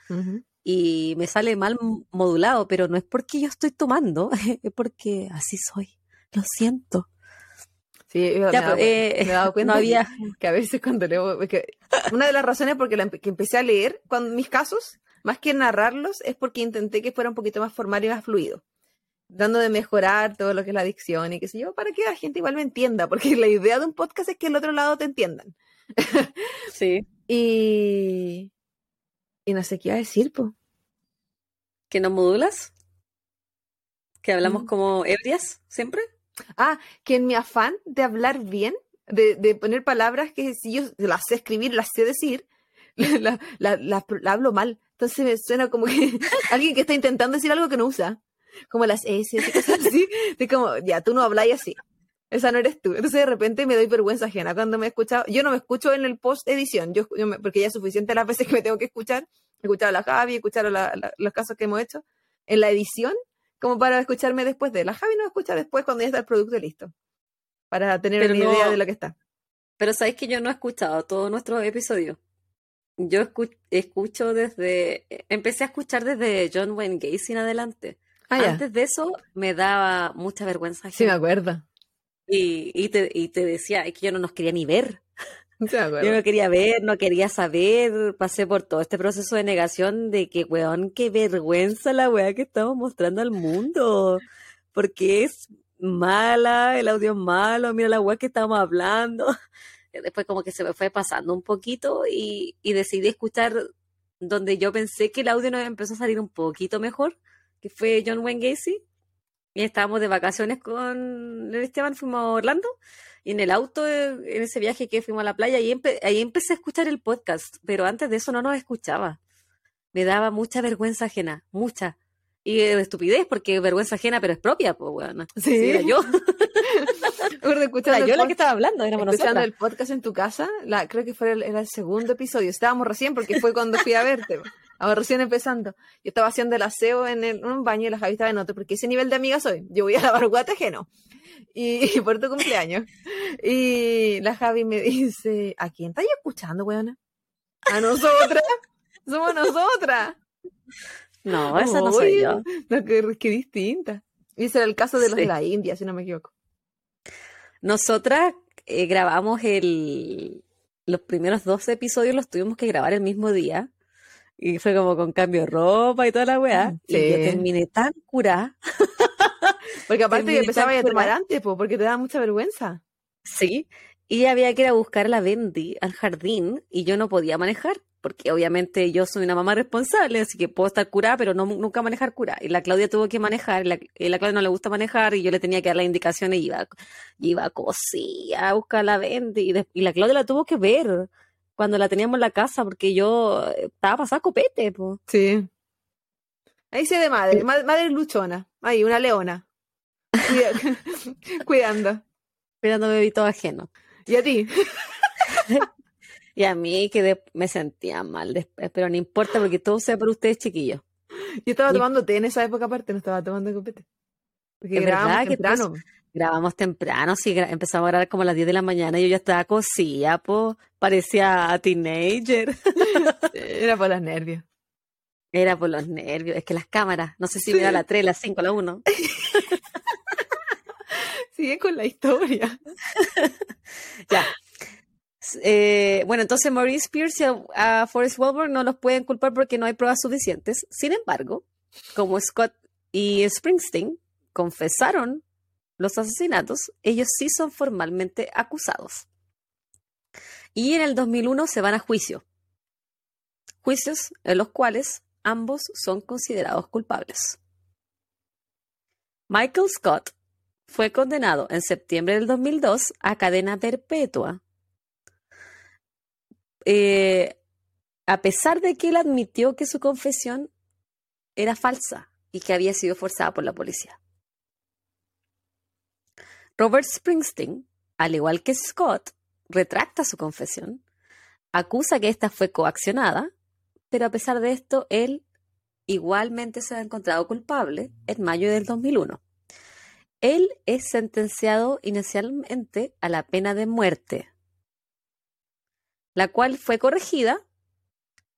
y me sale mal modulado, pero no es porque yo estoy tomando, es porque así soy. Lo siento. Sí, me, Ya, he dado pues, eh, me he dado cuenta no que- había- que, a veces cuando leo, que una de las razones por la que empecé a leer cuando mis casos, más que narrarlos, es porque intenté que fuera un poquito más formal y más fluido, dando de mejorar todo lo que es la adicción y qué sé yo, para que la gente igual me entienda, porque la idea de un podcast es que el otro lado te entiendan. Sí. Y, y no sé qué iba a decir, pues. ¿Que no modulas? ¿Que hablamos Mm. como ebrias siempre? Ah, que en mi afán de hablar bien, de, de poner palabras que si yo las sé escribir, las sé decir, la, la- hablo mal. Entonces me suena como que alguien que está intentando decir algo que no usa. Como las S y cosas así. De como, ya, tú no habláis así. Esa no eres tú. Entonces de repente me doy vergüenza ajena cuando me he escuchado. Yo no me escucho en el post edición, yo, porque ya es suficiente las veces que me tengo que escuchar. He escuchado a la Javi, he escuchado la- los casos que hemos hecho. En la edición, como para escucharme después de. La Javi no escucha después cuando ya está el producto listo. Para tener Pero una no- idea de lo que está. Pero sabéis que yo no he escuchado todos nuestros episodios. Yo escu- escucho desde, empecé a escuchar desde John Wayne Gacy en adelante. Ah, ya. Antes de eso me daba mucha vergüenza Sí, me acuerdo. y, y te, y te decía, es que yo no nos quería ni ver. Yo no quería ver, no quería saber. Pasé por todo este proceso de negación de que, weón, qué vergüenza la weá que estamos mostrando al mundo. Porque es mala, el audio es malo, mira la weá que estamos hablando. Después como que se me fue pasando un poquito y, y decidí escuchar donde yo pensé que el audio nos empezó a salir un poquito mejor, que fue John Wayne Gacy. Y estábamos de vacaciones con Esteban, fuimos a Orlando. Y en el auto, en ese viaje que fuimos a la playa, ahí, empe- ahí empecé a escuchar el podcast, pero antes de eso no nos escuchaba. Me daba mucha vergüenza ajena, mucha. Y eh, estupidez, porque vergüenza ajena, pero es propia, pues, bueno. Sí. era yo. Escuchando Era yo la que estaba hablando, éramos escuchando nosotras. el podcast en tu casa, la, creo que fue el, era el segundo episodio. Estábamos recién porque fue cuando fui a verte. Estábamos recién empezando. Yo estaba haciendo el aseo en, el- en un baño y la Javi estaba en otro, porque ese nivel de amiga soy. Yo voy a lavar guate ajeno. Y, y por tu cumpleaños. Y la Javi me dice, ¿a quién estáis escuchando, weona? A nosotras. Somos nosotras. No, esa no soy yo. No, qué, qué distinta. Y ese era el caso de los Sí. de la India, si no me equivoco. Nosotras eh, grabamos el... Los primeros dos episodios los tuvimos que grabar el mismo día. Y fue como con cambio de ropa y toda la weá. Mm, Y yo sí. terminé tan curada. Porque aparte Terminé empezaba a tomar curada. antes, po, porque te daba mucha vergüenza. Sí. Y había que ir a buscar a la Bendy al jardín y yo no podía manejar porque obviamente yo soy una mamá responsable, así que puedo estar curada, pero no nunca manejar cura. Y la Claudia tuvo que manejar, y la, y la Claudia no le gusta manejar, y yo le tenía que dar las indicaciones, y iba, iba a coser, a buscar la venta, y, de- y la Claudia la tuvo que ver cuando la teníamos en la casa, porque yo eh, estaba pasada copete, po. Sí. Ahí se de madre, ma- madre luchona. Ahí, una leona. Cuida- Cuidando. esperando bebito ajeno. ¿Y a ti? Y a mí que de- me sentía mal después, pero no importa porque todo sea por ustedes, chiquillos. Yo estaba Y- tomando té en esa época aparte, no estaba tomando copete. Porque grabamos temprano. Grabamos temprano, sí, gra- empezamos a grabar como a las 10 de la mañana y yo ya estaba cosida, po, parecía a teenager. Era por los nervios. Era por los nervios, es que las cámaras, no sé si Sí. me da la 3, la 5, la 1. Con la historia. Ya. Eh, bueno, entonces Maurice Pierce y a, Forrest Wilbur no los pueden culpar porque no hay pruebas suficientes. Sin embargo, como Scott y Springsteen confesaron los asesinatos, ellos sí son formalmente acusados. Y en el 2001 se van a juicio. Juicios en los cuales ambos son considerados culpables. Michael Scott fue condenado en septiembre del 2002 a cadena perpetua. Eh, a pesar de que él admitió que su confesión era falsa y que había sido forzada por la policía. Robert Springsteen, al igual que Scott, retracta su confesión, acusa que ésta fue coaccionada, pero a pesar de esto, él igualmente se ha encontrado culpable en mayo del 2001. Él es sentenciado inicialmente a la pena de muerte, la cual fue corregida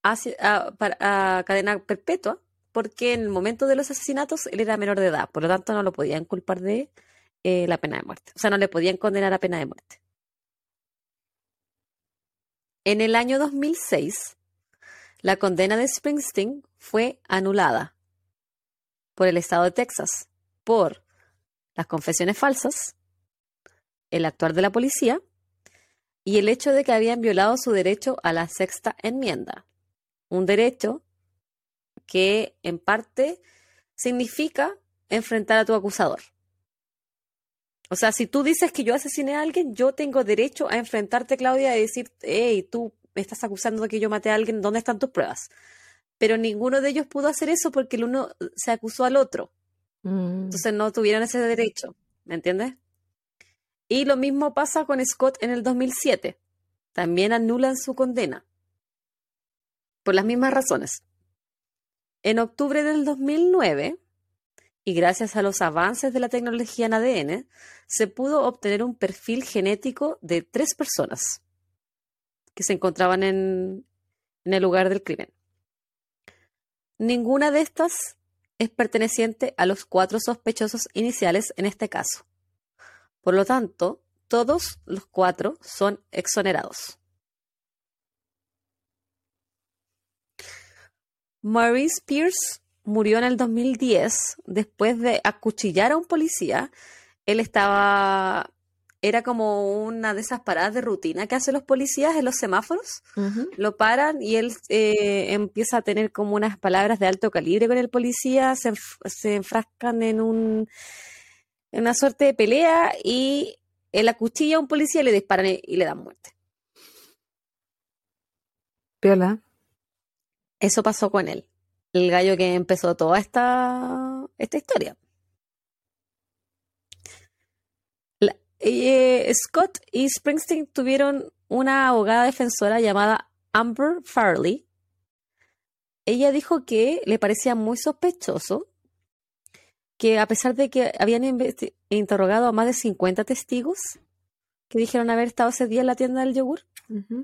a cadena perpetua porque en el momento de los asesinatos él era menor de edad, por lo tanto no lo podían culpar de eh, la pena de muerte, o sea, no le podían condenar a pena de muerte. En el año 2006, la condena de Springsteen fue anulada por el estado de Texas por las confesiones falsas, el actuar de la policía y el hecho de que habían violado su derecho a la sexta enmienda. Un derecho que en parte significa enfrentar a tu acusador. O sea, si tú dices que yo asesiné a alguien, yo tengo derecho a enfrentarte, Claudia, y decir, hey, tú me estás acusando de que yo maté a alguien, ¿dónde están tus pruebas? Pero ninguno de ellos pudo hacer eso porque el uno se acusó al otro. Entonces no tuvieron ese derecho, ¿me entiendes? Y lo mismo pasa con Scott en el 2007. También anulan su condena. Por las mismas razones. En octubre del 2009, y gracias a los avances de la tecnología en ADN, se pudo obtener un perfil genético de tres personas que se encontraban en, en el lugar del crimen. Ninguna de estas es perteneciente a los cuatro sospechosos iniciales en este caso. Por lo tanto, todos los cuatro son exonerados. Maurice Pierce murió en el 2010 después de acuchillar a un policía. Él estaba, era como una de esas paradas de rutina que hacen los policías en los semáforos. Lo paran y él eh, empieza a tener como unas palabras de alto calibre con el policía, se, enf- se enfrascan en un en una suerte de pelea y él acuchilla a un policía le disparan y, y le dan muerte. Piola. Eso pasó con él, el gallo que empezó toda esta, esta historia. La- eh, Scott y Springsteen tuvieron una abogada defensora llamada Amber Farley. Ella dijo que le parecía muy sospechoso que a pesar de que habían interrogado a más de 50 testigos que dijeron haber estado ese día en la tienda del yogur,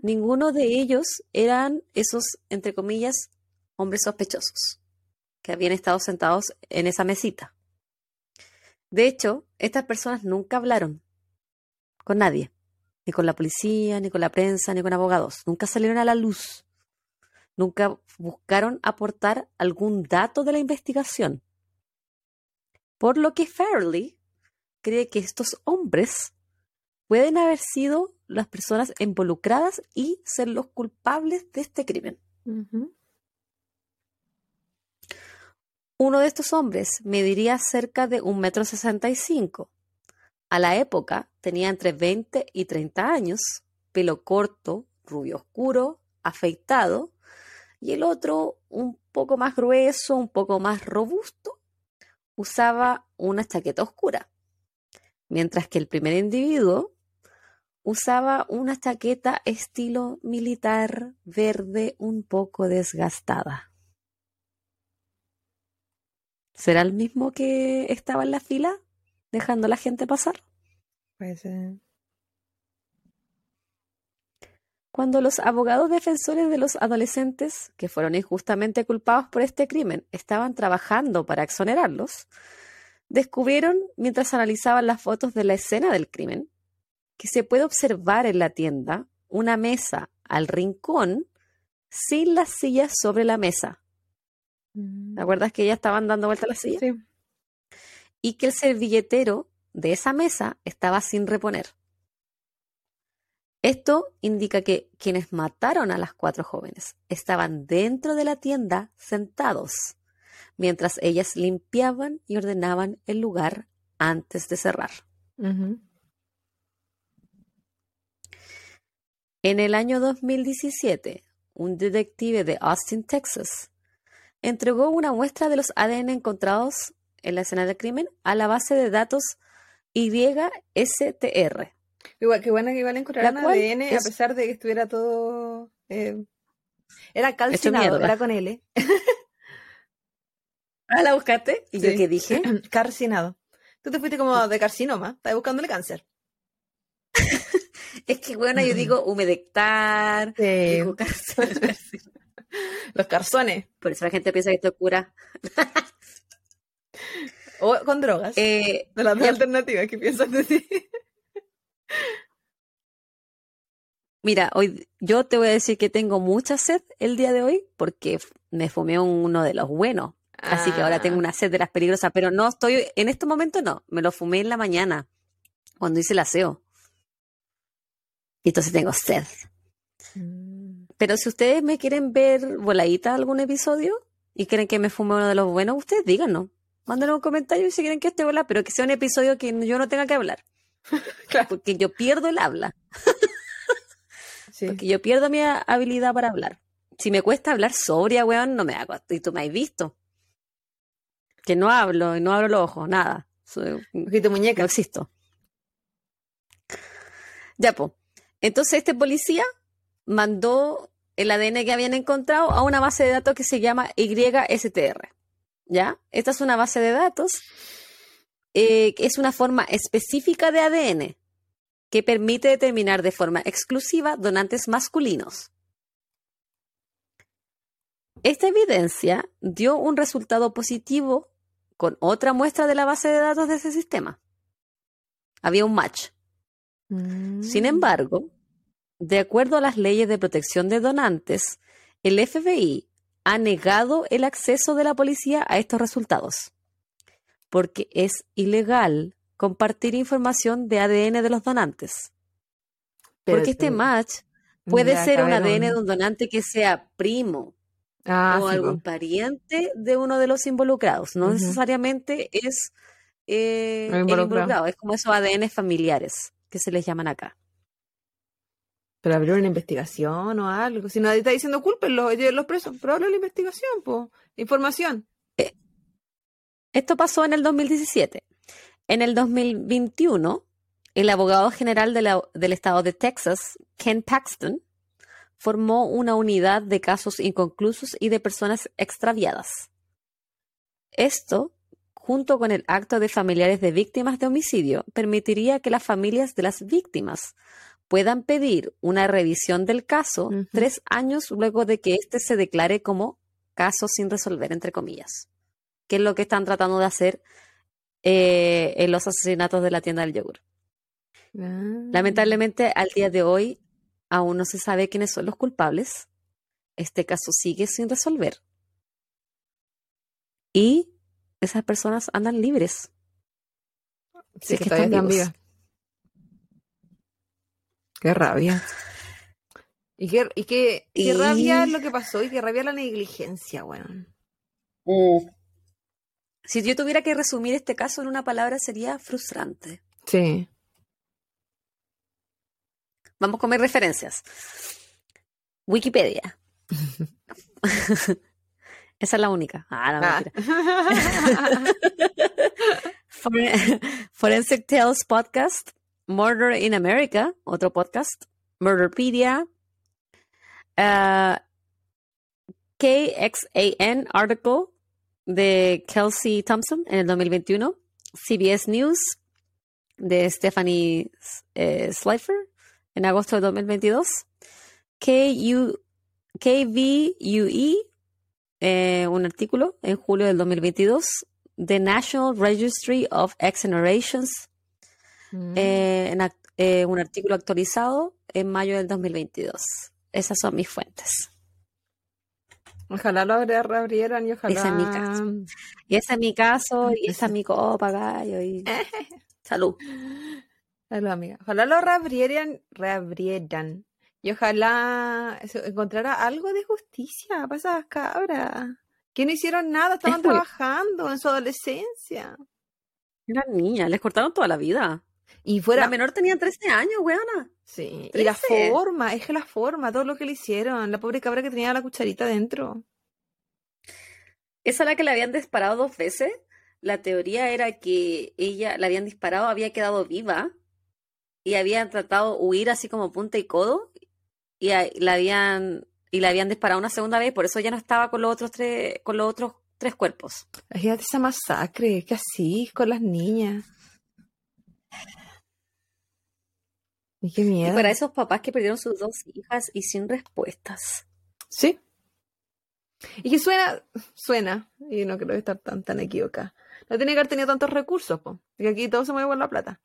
ninguno de ellos eran esos, entre comillas, hombres sospechosos que habían estado sentados en esa mesita. De hecho, estas personas nunca hablaron con nadie, ni con la policía, ni con la prensa, ni con abogados. Nunca salieron a la luz. Nunca buscaron aportar algún dato de la investigación. Por lo que Fairley cree que estos hombres pueden haber sido las personas involucradas y ser los culpables de este crimen. Uno de estos hombres mediría cerca de un metro sesenta y cinco. A la época tenía entre 20 y 30 años, pelo corto, rubio oscuro, afeitado, y el otro un poco más grueso, un poco más robusto, usaba una chaqueta oscura, mientras que el primer individuo usaba una chaqueta estilo militar verde un poco desgastada. ¿Será el mismo que estaba en la fila dejando a la gente pasar? Puede ser. Cuando los abogados defensores de los adolescentes que fueron injustamente culpados por este crimen estaban trabajando para exonerarlos, descubrieron, mientras analizaban las fotos de la escena del crimen, que se puede observar en la tienda una mesa al rincón sin las sillas sobre la mesa. Mm. ¿Te acuerdas que ya estaban dando vuelta las sillas? Sí. Y que el servilletero de esa mesa estaba sin reponer. Esto indica que quienes mataron a las cuatro jóvenes estaban dentro de la tienda sentados, mientras ellas limpiaban y ordenaban el lugar antes de cerrar. En el año 2017, un detective de Austin, Texas, entregó una muestra de los ADN encontrados en la escena del crimen a la base de datos YSTR. Igual, qué buena que igual encontraron La cual ADN a es- pesar de que estuviera todo. eh, era calcinado, era con L. Ah, ¿la buscaste? ¿Y yo qué dije? Carcinado. Tú te fuiste como de carcinoma, estás buscándole cáncer. Es que, bueno, yo digo humedectar, Sí. digo cáncer. Los carzones. Por eso la gente piensa que esto cura. O con drogas. Eh, de las dos alternativas que piensas de ti. mira, hoy yo te voy a decir que tengo mucha sed el día de hoy porque me fumé uno de los buenos. Así que ahora tengo Ah, una sed de las peligrosas, pero no estoy, en este momento no, me lo fumé en la mañana, cuando hice el aseo. Y entonces tengo sed. mm, Pero si ustedes me quieren ver voladita algún episodio y quieren que me fume uno de los buenos, ustedes díganos. Mándenme un comentario si quieren que esté vola, pero que sea un episodio que yo no tenga que hablar. Claro. Porque yo pierdo el habla. Sí. Porque yo pierdo mi habilidad para hablar. Si me cuesta hablar sobria, weón, no me hago. Y tú me has visto. Que no hablo y no abro los ojos, nada. Soy- Ojito no muñeca. existo. Ya, pues. Entonces este policía mandó el ADN que habían encontrado a una base de datos que se llama YSTR. ¿Ya? Esta es una base de datos eh, que es una forma específica de ADN que permite determinar de forma exclusiva donantes masculinos. Esta evidencia dio un resultado positivo con otra muestra de la base de datos de ese sistema. Había un match. Mm. Sin embargo, de acuerdo a las leyes de protección de donantes, el FBI ha negado el acceso de la policía a estos resultados, porque es ilegal compartir información de ADN de los donantes. Pero porque este match puede ser un. ADN de un donante que sea primo Ah, o sí, algún pariente de uno de los involucrados. No necesariamente es eh, El el involucrado. involucrado, es como esos ADN familiares que se les llaman acá. Pero abrir una investigación o algo. Si nadie está diciendo cúlpenlos, lleven los presos. Pero abre la investigación, po. Información. Esto pasó en el 2017. En el 2021, el abogado general del estado de Texas, Ken Paxton, formó una unidad de casos inconclusos y de personas extraviadas. Esto, junto con el acto de familiares de víctimas de homicidio, permitiría que las familias de las víctimas puedan pedir una revisión del caso tres años luego de que éste se declare como caso sin resolver, entre comillas que es lo que están tratando de hacer eh, en los asesinatos de la tienda del yogur. Ah. Lamentablemente, al día de hoy, aún no se sabe quiénes son los culpables. Este caso sigue sin resolver. Y esas personas andan libres. Sí, es que que todavía están están vivos. vivas. Qué rabia. Y qué, y qué, qué Y- rabia lo que pasó y qué rabia la negligencia, weón. Mm. Si yo tuviera que resumir este caso en una palabra sería frustrante. Sí. Vamos con mis referencias. Wikipedia. Esa es la única. Ah, no, Ah. mentira. Fore- Forensic Tales Podcast, Murder in America, otro podcast, Murderpedia, uh, KXAN article de Kelsey Thompson en el 2021, CBS News de Stephanie eh, Slifer en agosto de 2022, KU, KVUE, un artículo en julio del 2022, The National Registry of Exonerations, Mm. eh, en eh, un artículo actualizado en mayo del 2022. Esas son mis fuentes. Ojalá lo abri- reabrieran y ojalá. Ese es mi caso. Y ese es mi caso, y esa es mi copa, gallo. Y... Salud. Salud, amiga. Ojalá lo reabrieran, reabrieran. Y ojalá encontrara algo de justicia para esas cabras. Que no hicieron nada, estaban muy- trabajando en su adolescencia. Era niña, les cortaron toda la vida. Y fuera. La menor tenía 13 años, weona. Sí, y la forma, es que la forma, todo lo que le hicieron. La pobre cabra que tenía la cucharita dentro. Esa la que le habían disparado dos veces. La teoría era que ella la habían disparado, había quedado viva y habían tratado de huir así como punta y codo y a- la habían y la habían disparado una segunda vez, por eso ya no estaba con los otros tres con los otros tres cuerpos. Imagínate esa masacre, ¿qué así con las niñas? Y qué Y miedo. para esos papás que perdieron sus dos hijas y sin respuestas. Sí. Y que suena, suena, y no creo estar tan, tan equivocada. No tiene que haber tenido tantos recursos, po. Porque aquí todo se mueve por la plata.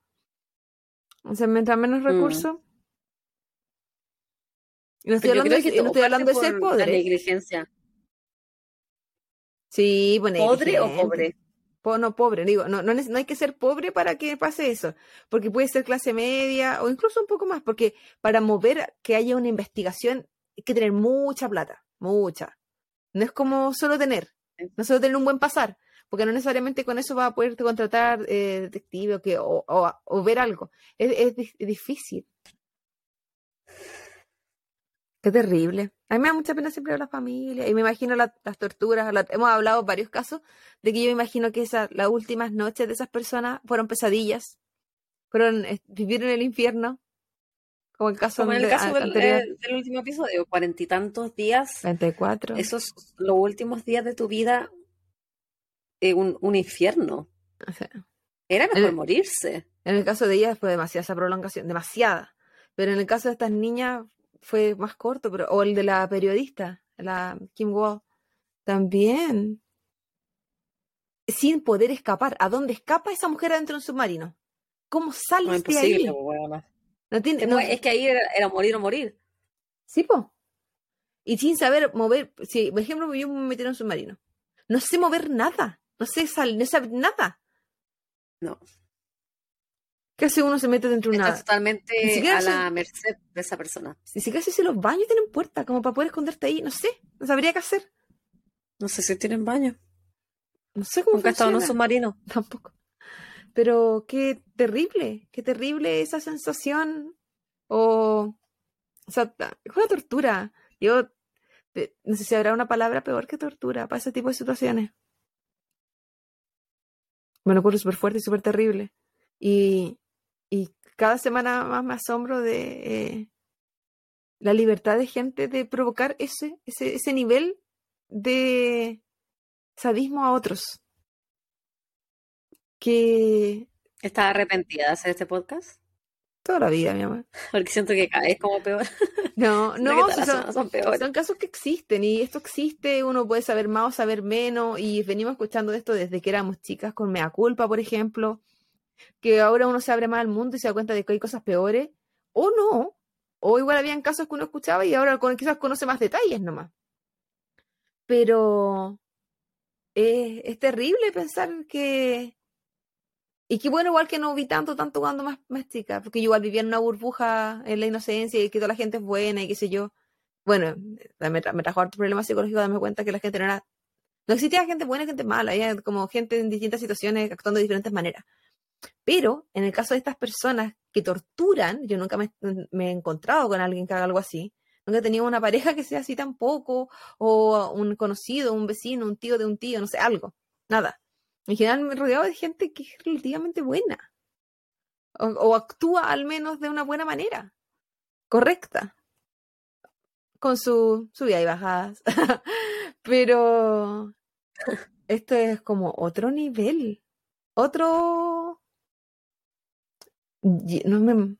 O sea, mientras menos Mm. recursos. Y no estoy Pero hablando, de, que y no estoy hablando de ser por la negligencia. Sí, pues ¿Podre o pobre? No, pobre, digo, no, no, no hay que ser pobre para que pase eso, porque puede ser clase media o incluso un poco más, porque para mover que haya una investigación hay que tener mucha plata, mucha. No es como solo tener, no solo tener un buen pasar, porque no necesariamente con eso vas a poder contratar eh, detective o, que, o, ver algo. Es difícil. Terrible. A mí me da mucha pena siempre ver la familia y me imagino la- las torturas. la- hemos hablado varios casos de que yo me imagino que esa, las últimas noches de esas personas fueron pesadillas, fueron eh, vivir en el infierno, como el caso, Como en el caso del, eh, del último episodio, cuarenta y tantos días 24. esos los últimos días de tu vida eh, un, un infierno. O sea, Era mejor morirse. en el caso de ellas fue demasiada esa prolongación, demasiada. Pero en el caso de estas niñas fue más corto, pero, o el de la periodista, la Kim Wall, también. Sin poder escapar. ¿A dónde escapa esa mujer adentro de un submarino? ¿Cómo No, sales de imposible, ahí? weona. No tiene, no- Es que ahí era, era morir o morir. Sí, po. Y sin saber mover, si, por ejemplo, yo me metí en un submarino. No sé mover nada. No sé sal, no sé nada. No. ¿Qué hace uno se mete dentro de Estás una... totalmente Ni siquiera a la merced de esa persona. Si siquiera si los baños tienen puerta, como para poder esconderte ahí. No sé. No sabría qué hacer. No sé si tienen baño. No sé cómo Nunca he estado en un submarino. Tampoco. Pero qué terrible. Qué terrible esa sensación. O... O sea, es una tortura. Yo... No sé si habrá una palabra peor que tortura para ese tipo de situaciones. Me lo ocurre súper fuerte y súper terrible. Y, y cada semana más me asombro de eh, la libertad de gente de provocar ese, ese, ese nivel de sadismo a otros. Que ¿Estás arrepentida de hacer este podcast? toda la vida, mi amor. Porque siento que cada vez como peor. No, no, son, peores. son casos que existen y esto existe, uno puede saber más o saber menos y venimos escuchando de esto desde que éramos chicas con Mea Culpa, por ejemplo, que ahora uno se abre más al mundo y se da cuenta de que hay cosas peores, o no, o igual habían casos que uno escuchaba y ahora quizás conoce más detalles nomás. Pero eh, es terrible pensar que... Y qué bueno, igual que no vi tanto, tanto cuando más, más chica, porque yo igual vivía en una burbuja en la inocencia y que toda la gente es buena y qué sé yo. bueno, me, tra me trajo harto problemas psicológicos darme cuenta que la gente no era, no existía gente buena y gente mala, había como gente en distintas situaciones actuando de diferentes maneras. Pero en el caso de estas personas que torturan, yo nunca me, he encontrado con alguien que haga algo así, nunca he tenido una pareja que sea así tampoco, o un conocido, un vecino, un tío de un tío, no sé, algo, nada. En general me he rodeado de gente que es relativamente buena, o, o actúa al menos de una buena manera, correcta con su subidas y bajadas. Pero esto es como otro nivel, otro... No me,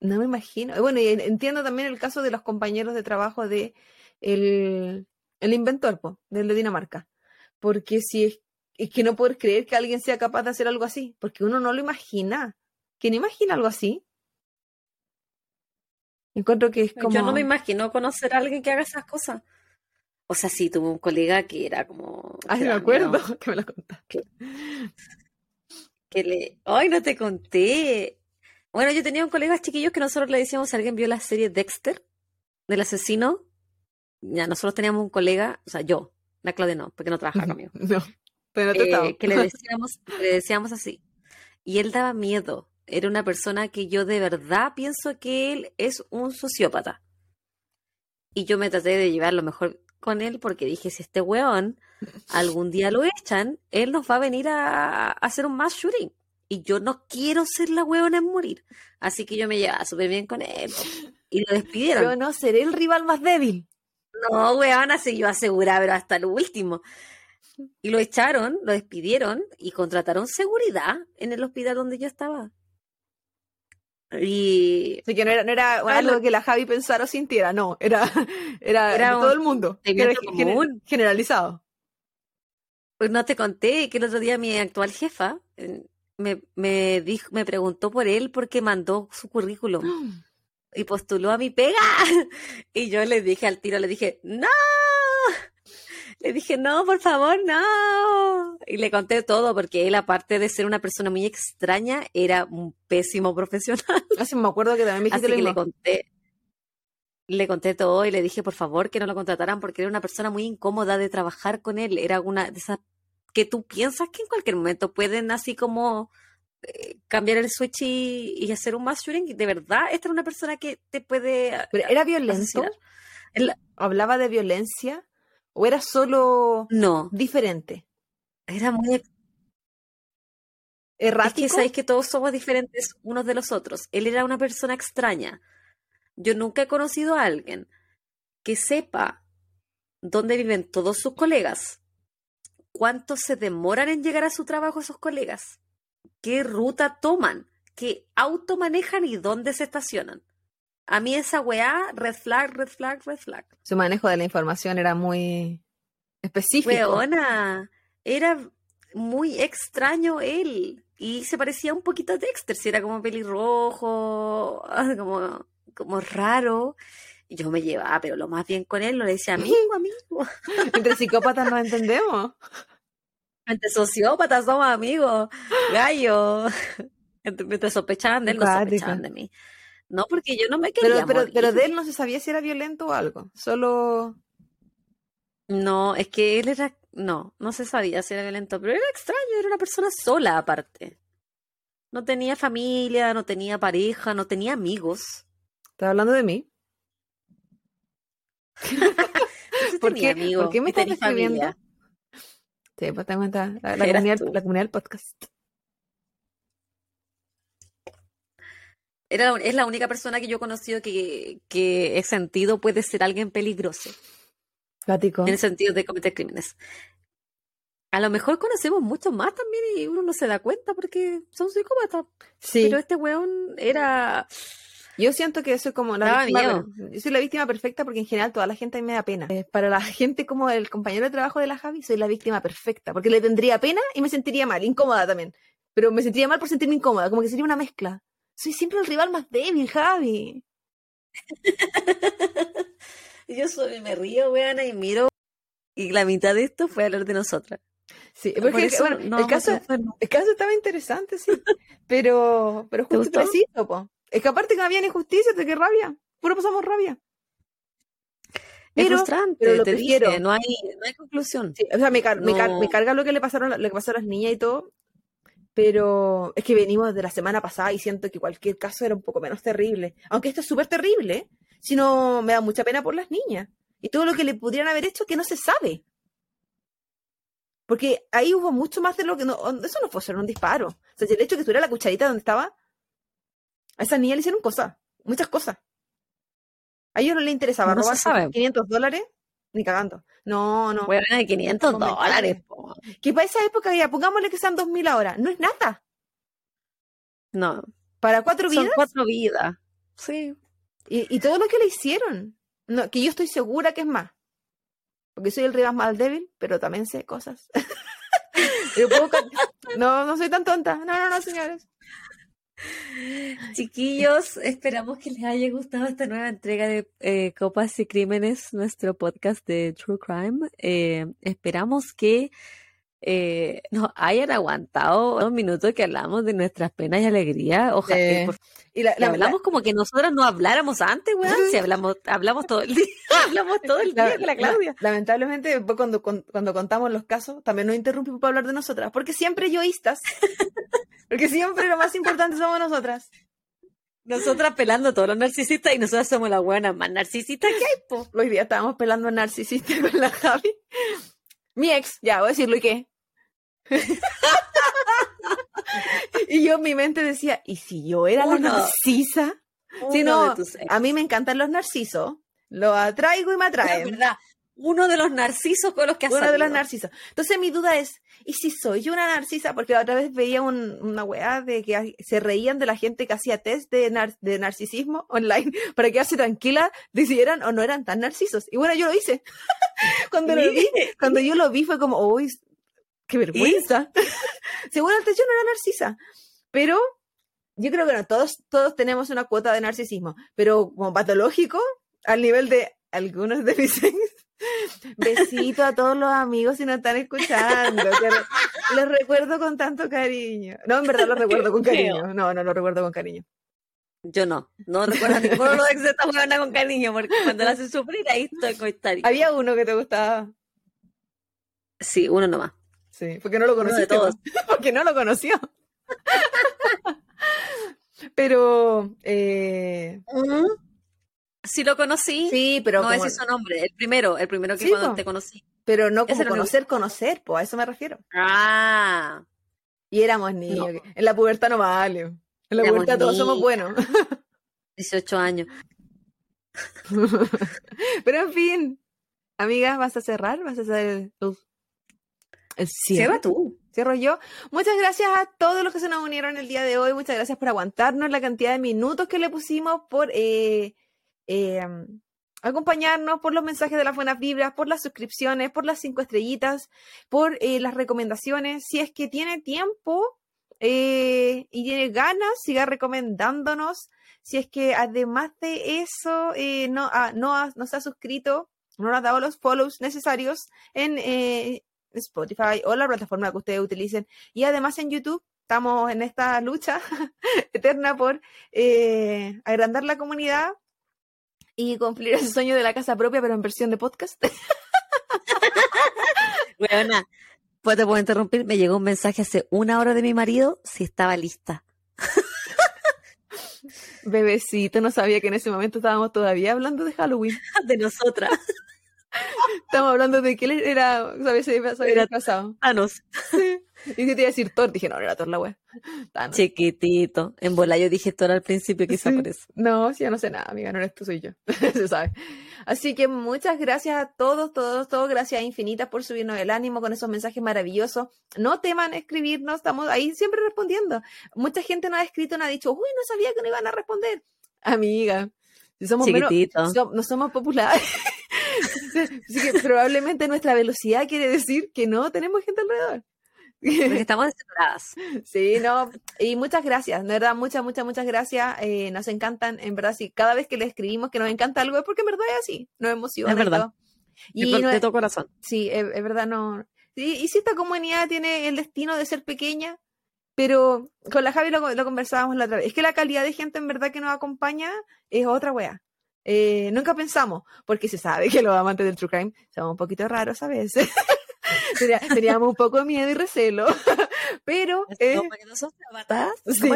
no me imagino. Bueno, y entiendo también el caso de los compañeros de trabajo de el, el inventor, po, del de Dinamarca. Porque si es, es que no puedes creer que alguien sea capaz de hacer algo así, porque uno no lo imagina. ¿Quién imagina algo así? Encuentro que es como... Yo no me imagino conocer a alguien que haga esas cosas. O sea, sí, tuve un colega que era como... Ay, que me acuerdo que me lo contaste. que le... ¡Ay, no te conté! Bueno, yo tenía un colega chiquillos que nosotros le decíamos, si alguien vio la serie Dexter, del asesino, ya nosotros teníamos un colega, o sea, yo, la Claudia no, porque no trabaja conmigo, No, pero no te eh, que le decíamos, le decíamos así. Y él daba miedo. Era una persona que yo de verdad pienso que él es un sociópata. Y yo me traté de llevar lo mejor con él porque dije, si este weón algún día lo echan, él nos va a venir a, a hacer un mass shooting. Y yo no quiero ser la weona en morir. Así que yo me llevaba súper bien con él. Y lo despidieron. Yo no seré el rival más débil. No, weona, se yo aseguraba, pero hasta lo último. Y lo echaron, lo despidieron y contrataron seguridad en el hospital donde yo estaba. Y Así que no era, no era Ah, algo lo- que la Javi pensara o sintiera, no, era, era, Era todo el mundo. Era común. generalizado. pues no te conté que el otro día mi actual jefa me, me dijo, me preguntó por él porque mandó su currículum y postuló a mi pega. Y yo le dije al tiro, le dije, no. Le dije, no, por favor, no. Y le conté todo porque él, aparte de ser una persona muy extraña, era un pésimo profesional. Así me acuerdo que también me dijiste Así que le conté, le conté todo y le dije, por favor, que no lo contrataran porque era una persona muy incómoda de trabajar con él. Era una de esas que tú piensas que en cualquier momento pueden así como eh, cambiar el switch y, y hacer un mass shooting. De verdad, esta era una persona que te puede Pero ¿era violento? ¿Hablaba de violencia? ¿O era solo no, diferente? era muy... ex- Es que ¿Errático? sabéis que todos somos diferentes unos de los otros. Él era una persona extraña. Yo nunca he conocido a alguien que sepa dónde viven todos sus colegas, cuánto se demoran en llegar a su trabajo esos colegas, qué ruta toman, qué auto manejan y dónde se estacionan. A mí esa weá, red flag, red flag, red flag. Su manejo de la información era muy específico. Weona, era muy extraño él. Y se parecía un poquito a Dexter, si era como pelirrojo, como, como raro. Y yo me llevaba, pero lo más bien con él, lo le decía amigo, amigo. Entre psicópatas nos entendemos. Entre sociópatas somos amigos, gallo. Mientras sospechaban de él, no sospechaban de mí. No, porque yo no me quería Pero, pero, pero de él no se sabía si era violento o algo. Solo. No, es que él era, no, no se sabía si era violento, pero era extraño, era una persona sola aparte. No tenía familia, no tenía pareja, no tenía amigos. ¿Estás hablando de mí? ¿Por qué- amigos por qué me estás familia. Sí, pues te cuenta. La, la comunidad, la comunidad del podcast. Era, es la única persona que yo he conocido que, que he sentido puede ser alguien peligroso, Gático. en el sentido de cometer crímenes. A lo mejor conocemos muchos más también y uno no se da cuenta porque son psicópatas. Sí. Pero este weón era... Yo siento que soy como la Daba víctima, miedo. yo soy la víctima perfecta porque en general toda la gente a mí me da pena. Eh, para la gente como el compañero de trabajo de la Javi, soy la víctima perfecta porque le tendría pena y me sentiría mal, incómoda también. Pero me sentiría mal por sentirme incómoda, como que sería una mezcla. Soy siempre el rival más débil, Javi. Yo soy, me río, weón, y miro. Y la mitad de esto fue hablar de nosotras. Sí, Por porque eso bueno, no el, a caso, el caso estaba interesante, sí. Pero, pero ¿Te justo preciso, po. Es que aparte que había injusticias, ¿de qué rabia? Puro pasamos rabia. es Pero, frustrante, pero lo te prefiero. dije, no hay, no hay conclusión. Sí, o sea, me, car- me, car- No. me carga lo que le pasaron, lo que pasó a las niñas y todo. Pero es que venimos de la semana pasada y siento que cualquier caso era un poco menos terrible. Aunque esto es súper terrible, sino me da mucha pena por las niñas. Y todo lo que le pudieran haber hecho que no se sabe. Porque ahí hubo mucho más de lo que no. Eso no fue solo un disparo. O sea, el hecho de que estuviera la cucharita donde estaba. A esa niña le hicieron cosas. Muchas cosas. A ellos no les interesaba No robar sabe. 500 dólares ni cagando. No, no. Bueno, de 500 Comentarios. dólares. po. Que para esa época, ya pongámosle que sean 2000 ahora. No es nada. No, Para cuatro son vidas. cuatro vidas. Sí. Y, y todo lo que le hicieron. No, que yo estoy segura que es más. Porque soy el rival más débil, pero también sé cosas. Puedo no, no soy tan tonta. No, no, no, señores. Chiquillos, esperamos que les haya gustado esta nueva entrega de eh, Copas y Crímenes, nuestro podcast de True Crime. Eh, esperamos que eh, nos hayan aguantado unos minutos que hablamos de nuestras penas y alegrías. Ojalá eh, Y la, la- hablamos como que nosotras no habláramos antes, weón. Si hablamos, hablamos todo el día, hablamos todo el la- día con la la- Claudia. lamentablemente, después cuando, cuando contamos los casos, también nos interrumpimos para hablar de nosotras. Porque siempre yoístas. Porque siempre lo más importante somos nosotras. Nosotras pelando a todos los narcisistas y nosotras somos las buenas más narcisistas que hay, po. Hoy día estábamos pelando a narcisista con la Javi. Mi ex, ya, voy a decirlo, ¿y qué? y yo en mi mente decía, ¿y si yo era la Uno. narcisa? Si no, a mí me encantan los narcisos, los atraigo y me Es atraen. verdad. Uno de los narcisos con los que has Uno de los narcisos. Entonces mi duda es, ¿y si soy yo una narcisa? Porque la otra vez veía un- una weá de que se reían de la gente que hacía test de, nar- de narcisismo online para quedarse tranquila de si eran o no eran tan narcisos. Y bueno, yo lo hice. cuando, lo vi, cuando yo lo vi fue como, uy, qué vergüenza. Seguramente yo no era narcisa. Pero yo creo que no, todos, todos tenemos una cuota de narcisismo, pero como patológico, al nivel de algunos de mis. Besito a todos los amigos si nos están escuchando. re- los recuerdo con tanto cariño. No, en verdad los recuerdo con cariño. No, no los recuerdo con cariño. Yo no. No recuerdo a ninguno de los ex de esta huevona con cariño, porque cuando la hacen sufrir, ahí estoy con Tari. Había uno que te gustaba. Sí, uno nomás. Sí, porque no lo conociste. todos. Porque no lo conoció. Pero, eh, Sí lo conocí. sí, pero, no como- es su nombre. El primero, el primero que Sí, cuando po. te conocí. pero no como conocer, conocer, pues a eso me refiero. Ah. Y éramos niños. En la pubertad no vale. En la Éramos pubertad todos somos buenos. 18 años. Pero en fin, amigas, ¿vas a cerrar? ¿Vas a hacer el, el cierre? Cierra tú. Cierro yo. Muchas gracias a todos los que se nos unieron el día de hoy. Muchas gracias por aguantarnos la cantidad de minutos que le pusimos, por eh, eh, acompañarnos, por los mensajes de las buenas vibras, por las suscripciones, por las cinco estrellitas, por eh, las recomendaciones. Si es que tiene tiempo eh, y tiene ganas, siga recomendándonos. Si es que además de eso eh, no, no, ha- no se ha suscrito, no nos ha dado los follows necesarios en Spotify o la plataforma que ustedes utilicen. Y además en YouTube estamos en esta lucha eterna por agrandar la comunidad y cumplir ese sueño de la casa propia, pero en versión de podcast. Buena. Pues te puedo interrumpir. Me llegó un mensaje hace una hora de mi marido si estaba lista. Bebecito, no sabía que en ese momento estábamos todavía hablando de Halloween. De nosotras. Estábamos hablando de que él era, ¿sabes? Era- disfrazado. Thanos. Y que te iba a decir Thor. Dije, no, no era Thor la wea. Thanos. Chiquitito. En bola yo dije todo al principio, quizá Sí. por eso. No, sí, yo no sé nada, amiga, no eres tú, soy yo. Se sabe. Así que muchas gracias a todos, todos, todos, gracias infinitas por subirnos el ánimo con esos mensajes maravillosos. No teman escribirnos, estamos ahí siempre respondiendo. Mucha gente nos ha escrito, nos ha dicho, uy, no sabía que no iban a responder. Amiga, si somos menos, no somos populares. Así que probablemente nuestra velocidad quiere decir que no tenemos gente alrededor. Porque estamos desesperadas. Sí, no, y muchas gracias, de verdad, muchas, muchas, muchas gracias. eh, nos encantan, en verdad, sí, cada vez que le escribimos que nos encanta algo es porque en verdad es así, nos emociona. Es y verdad. todo. Y no de es- todo corazón. sí, es, es verdad, no. Sí, y si esta comunidad tiene el destino de ser pequeña, pero con la Javi lo, lo conversábamos la otra vez, es que la calidad de gente en verdad que nos acompaña es otra wea. Eh, nunca pensamos, porque se sabe que los amantes del true crime somos un poquito raros a veces. Teníamos un poco de miedo y recelo, pero... Eh, no, no sí.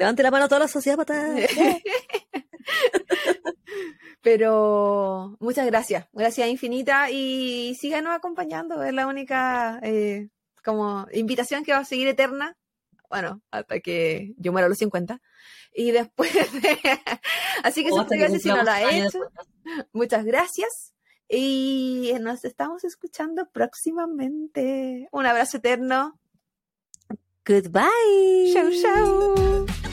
Levante la mano a toda la sociedad Pero muchas gracias, gracias infinita y síganos acompañando, es la única eh, como invitación que va a seguir eterna, bueno, hasta que yo muera a los 50. Y después Así que suscríbase si no lo ha hecho. Muchas gracias. Y nos estamos escuchando próximamente. Un abrazo eterno. Goodbye. Chau, chau.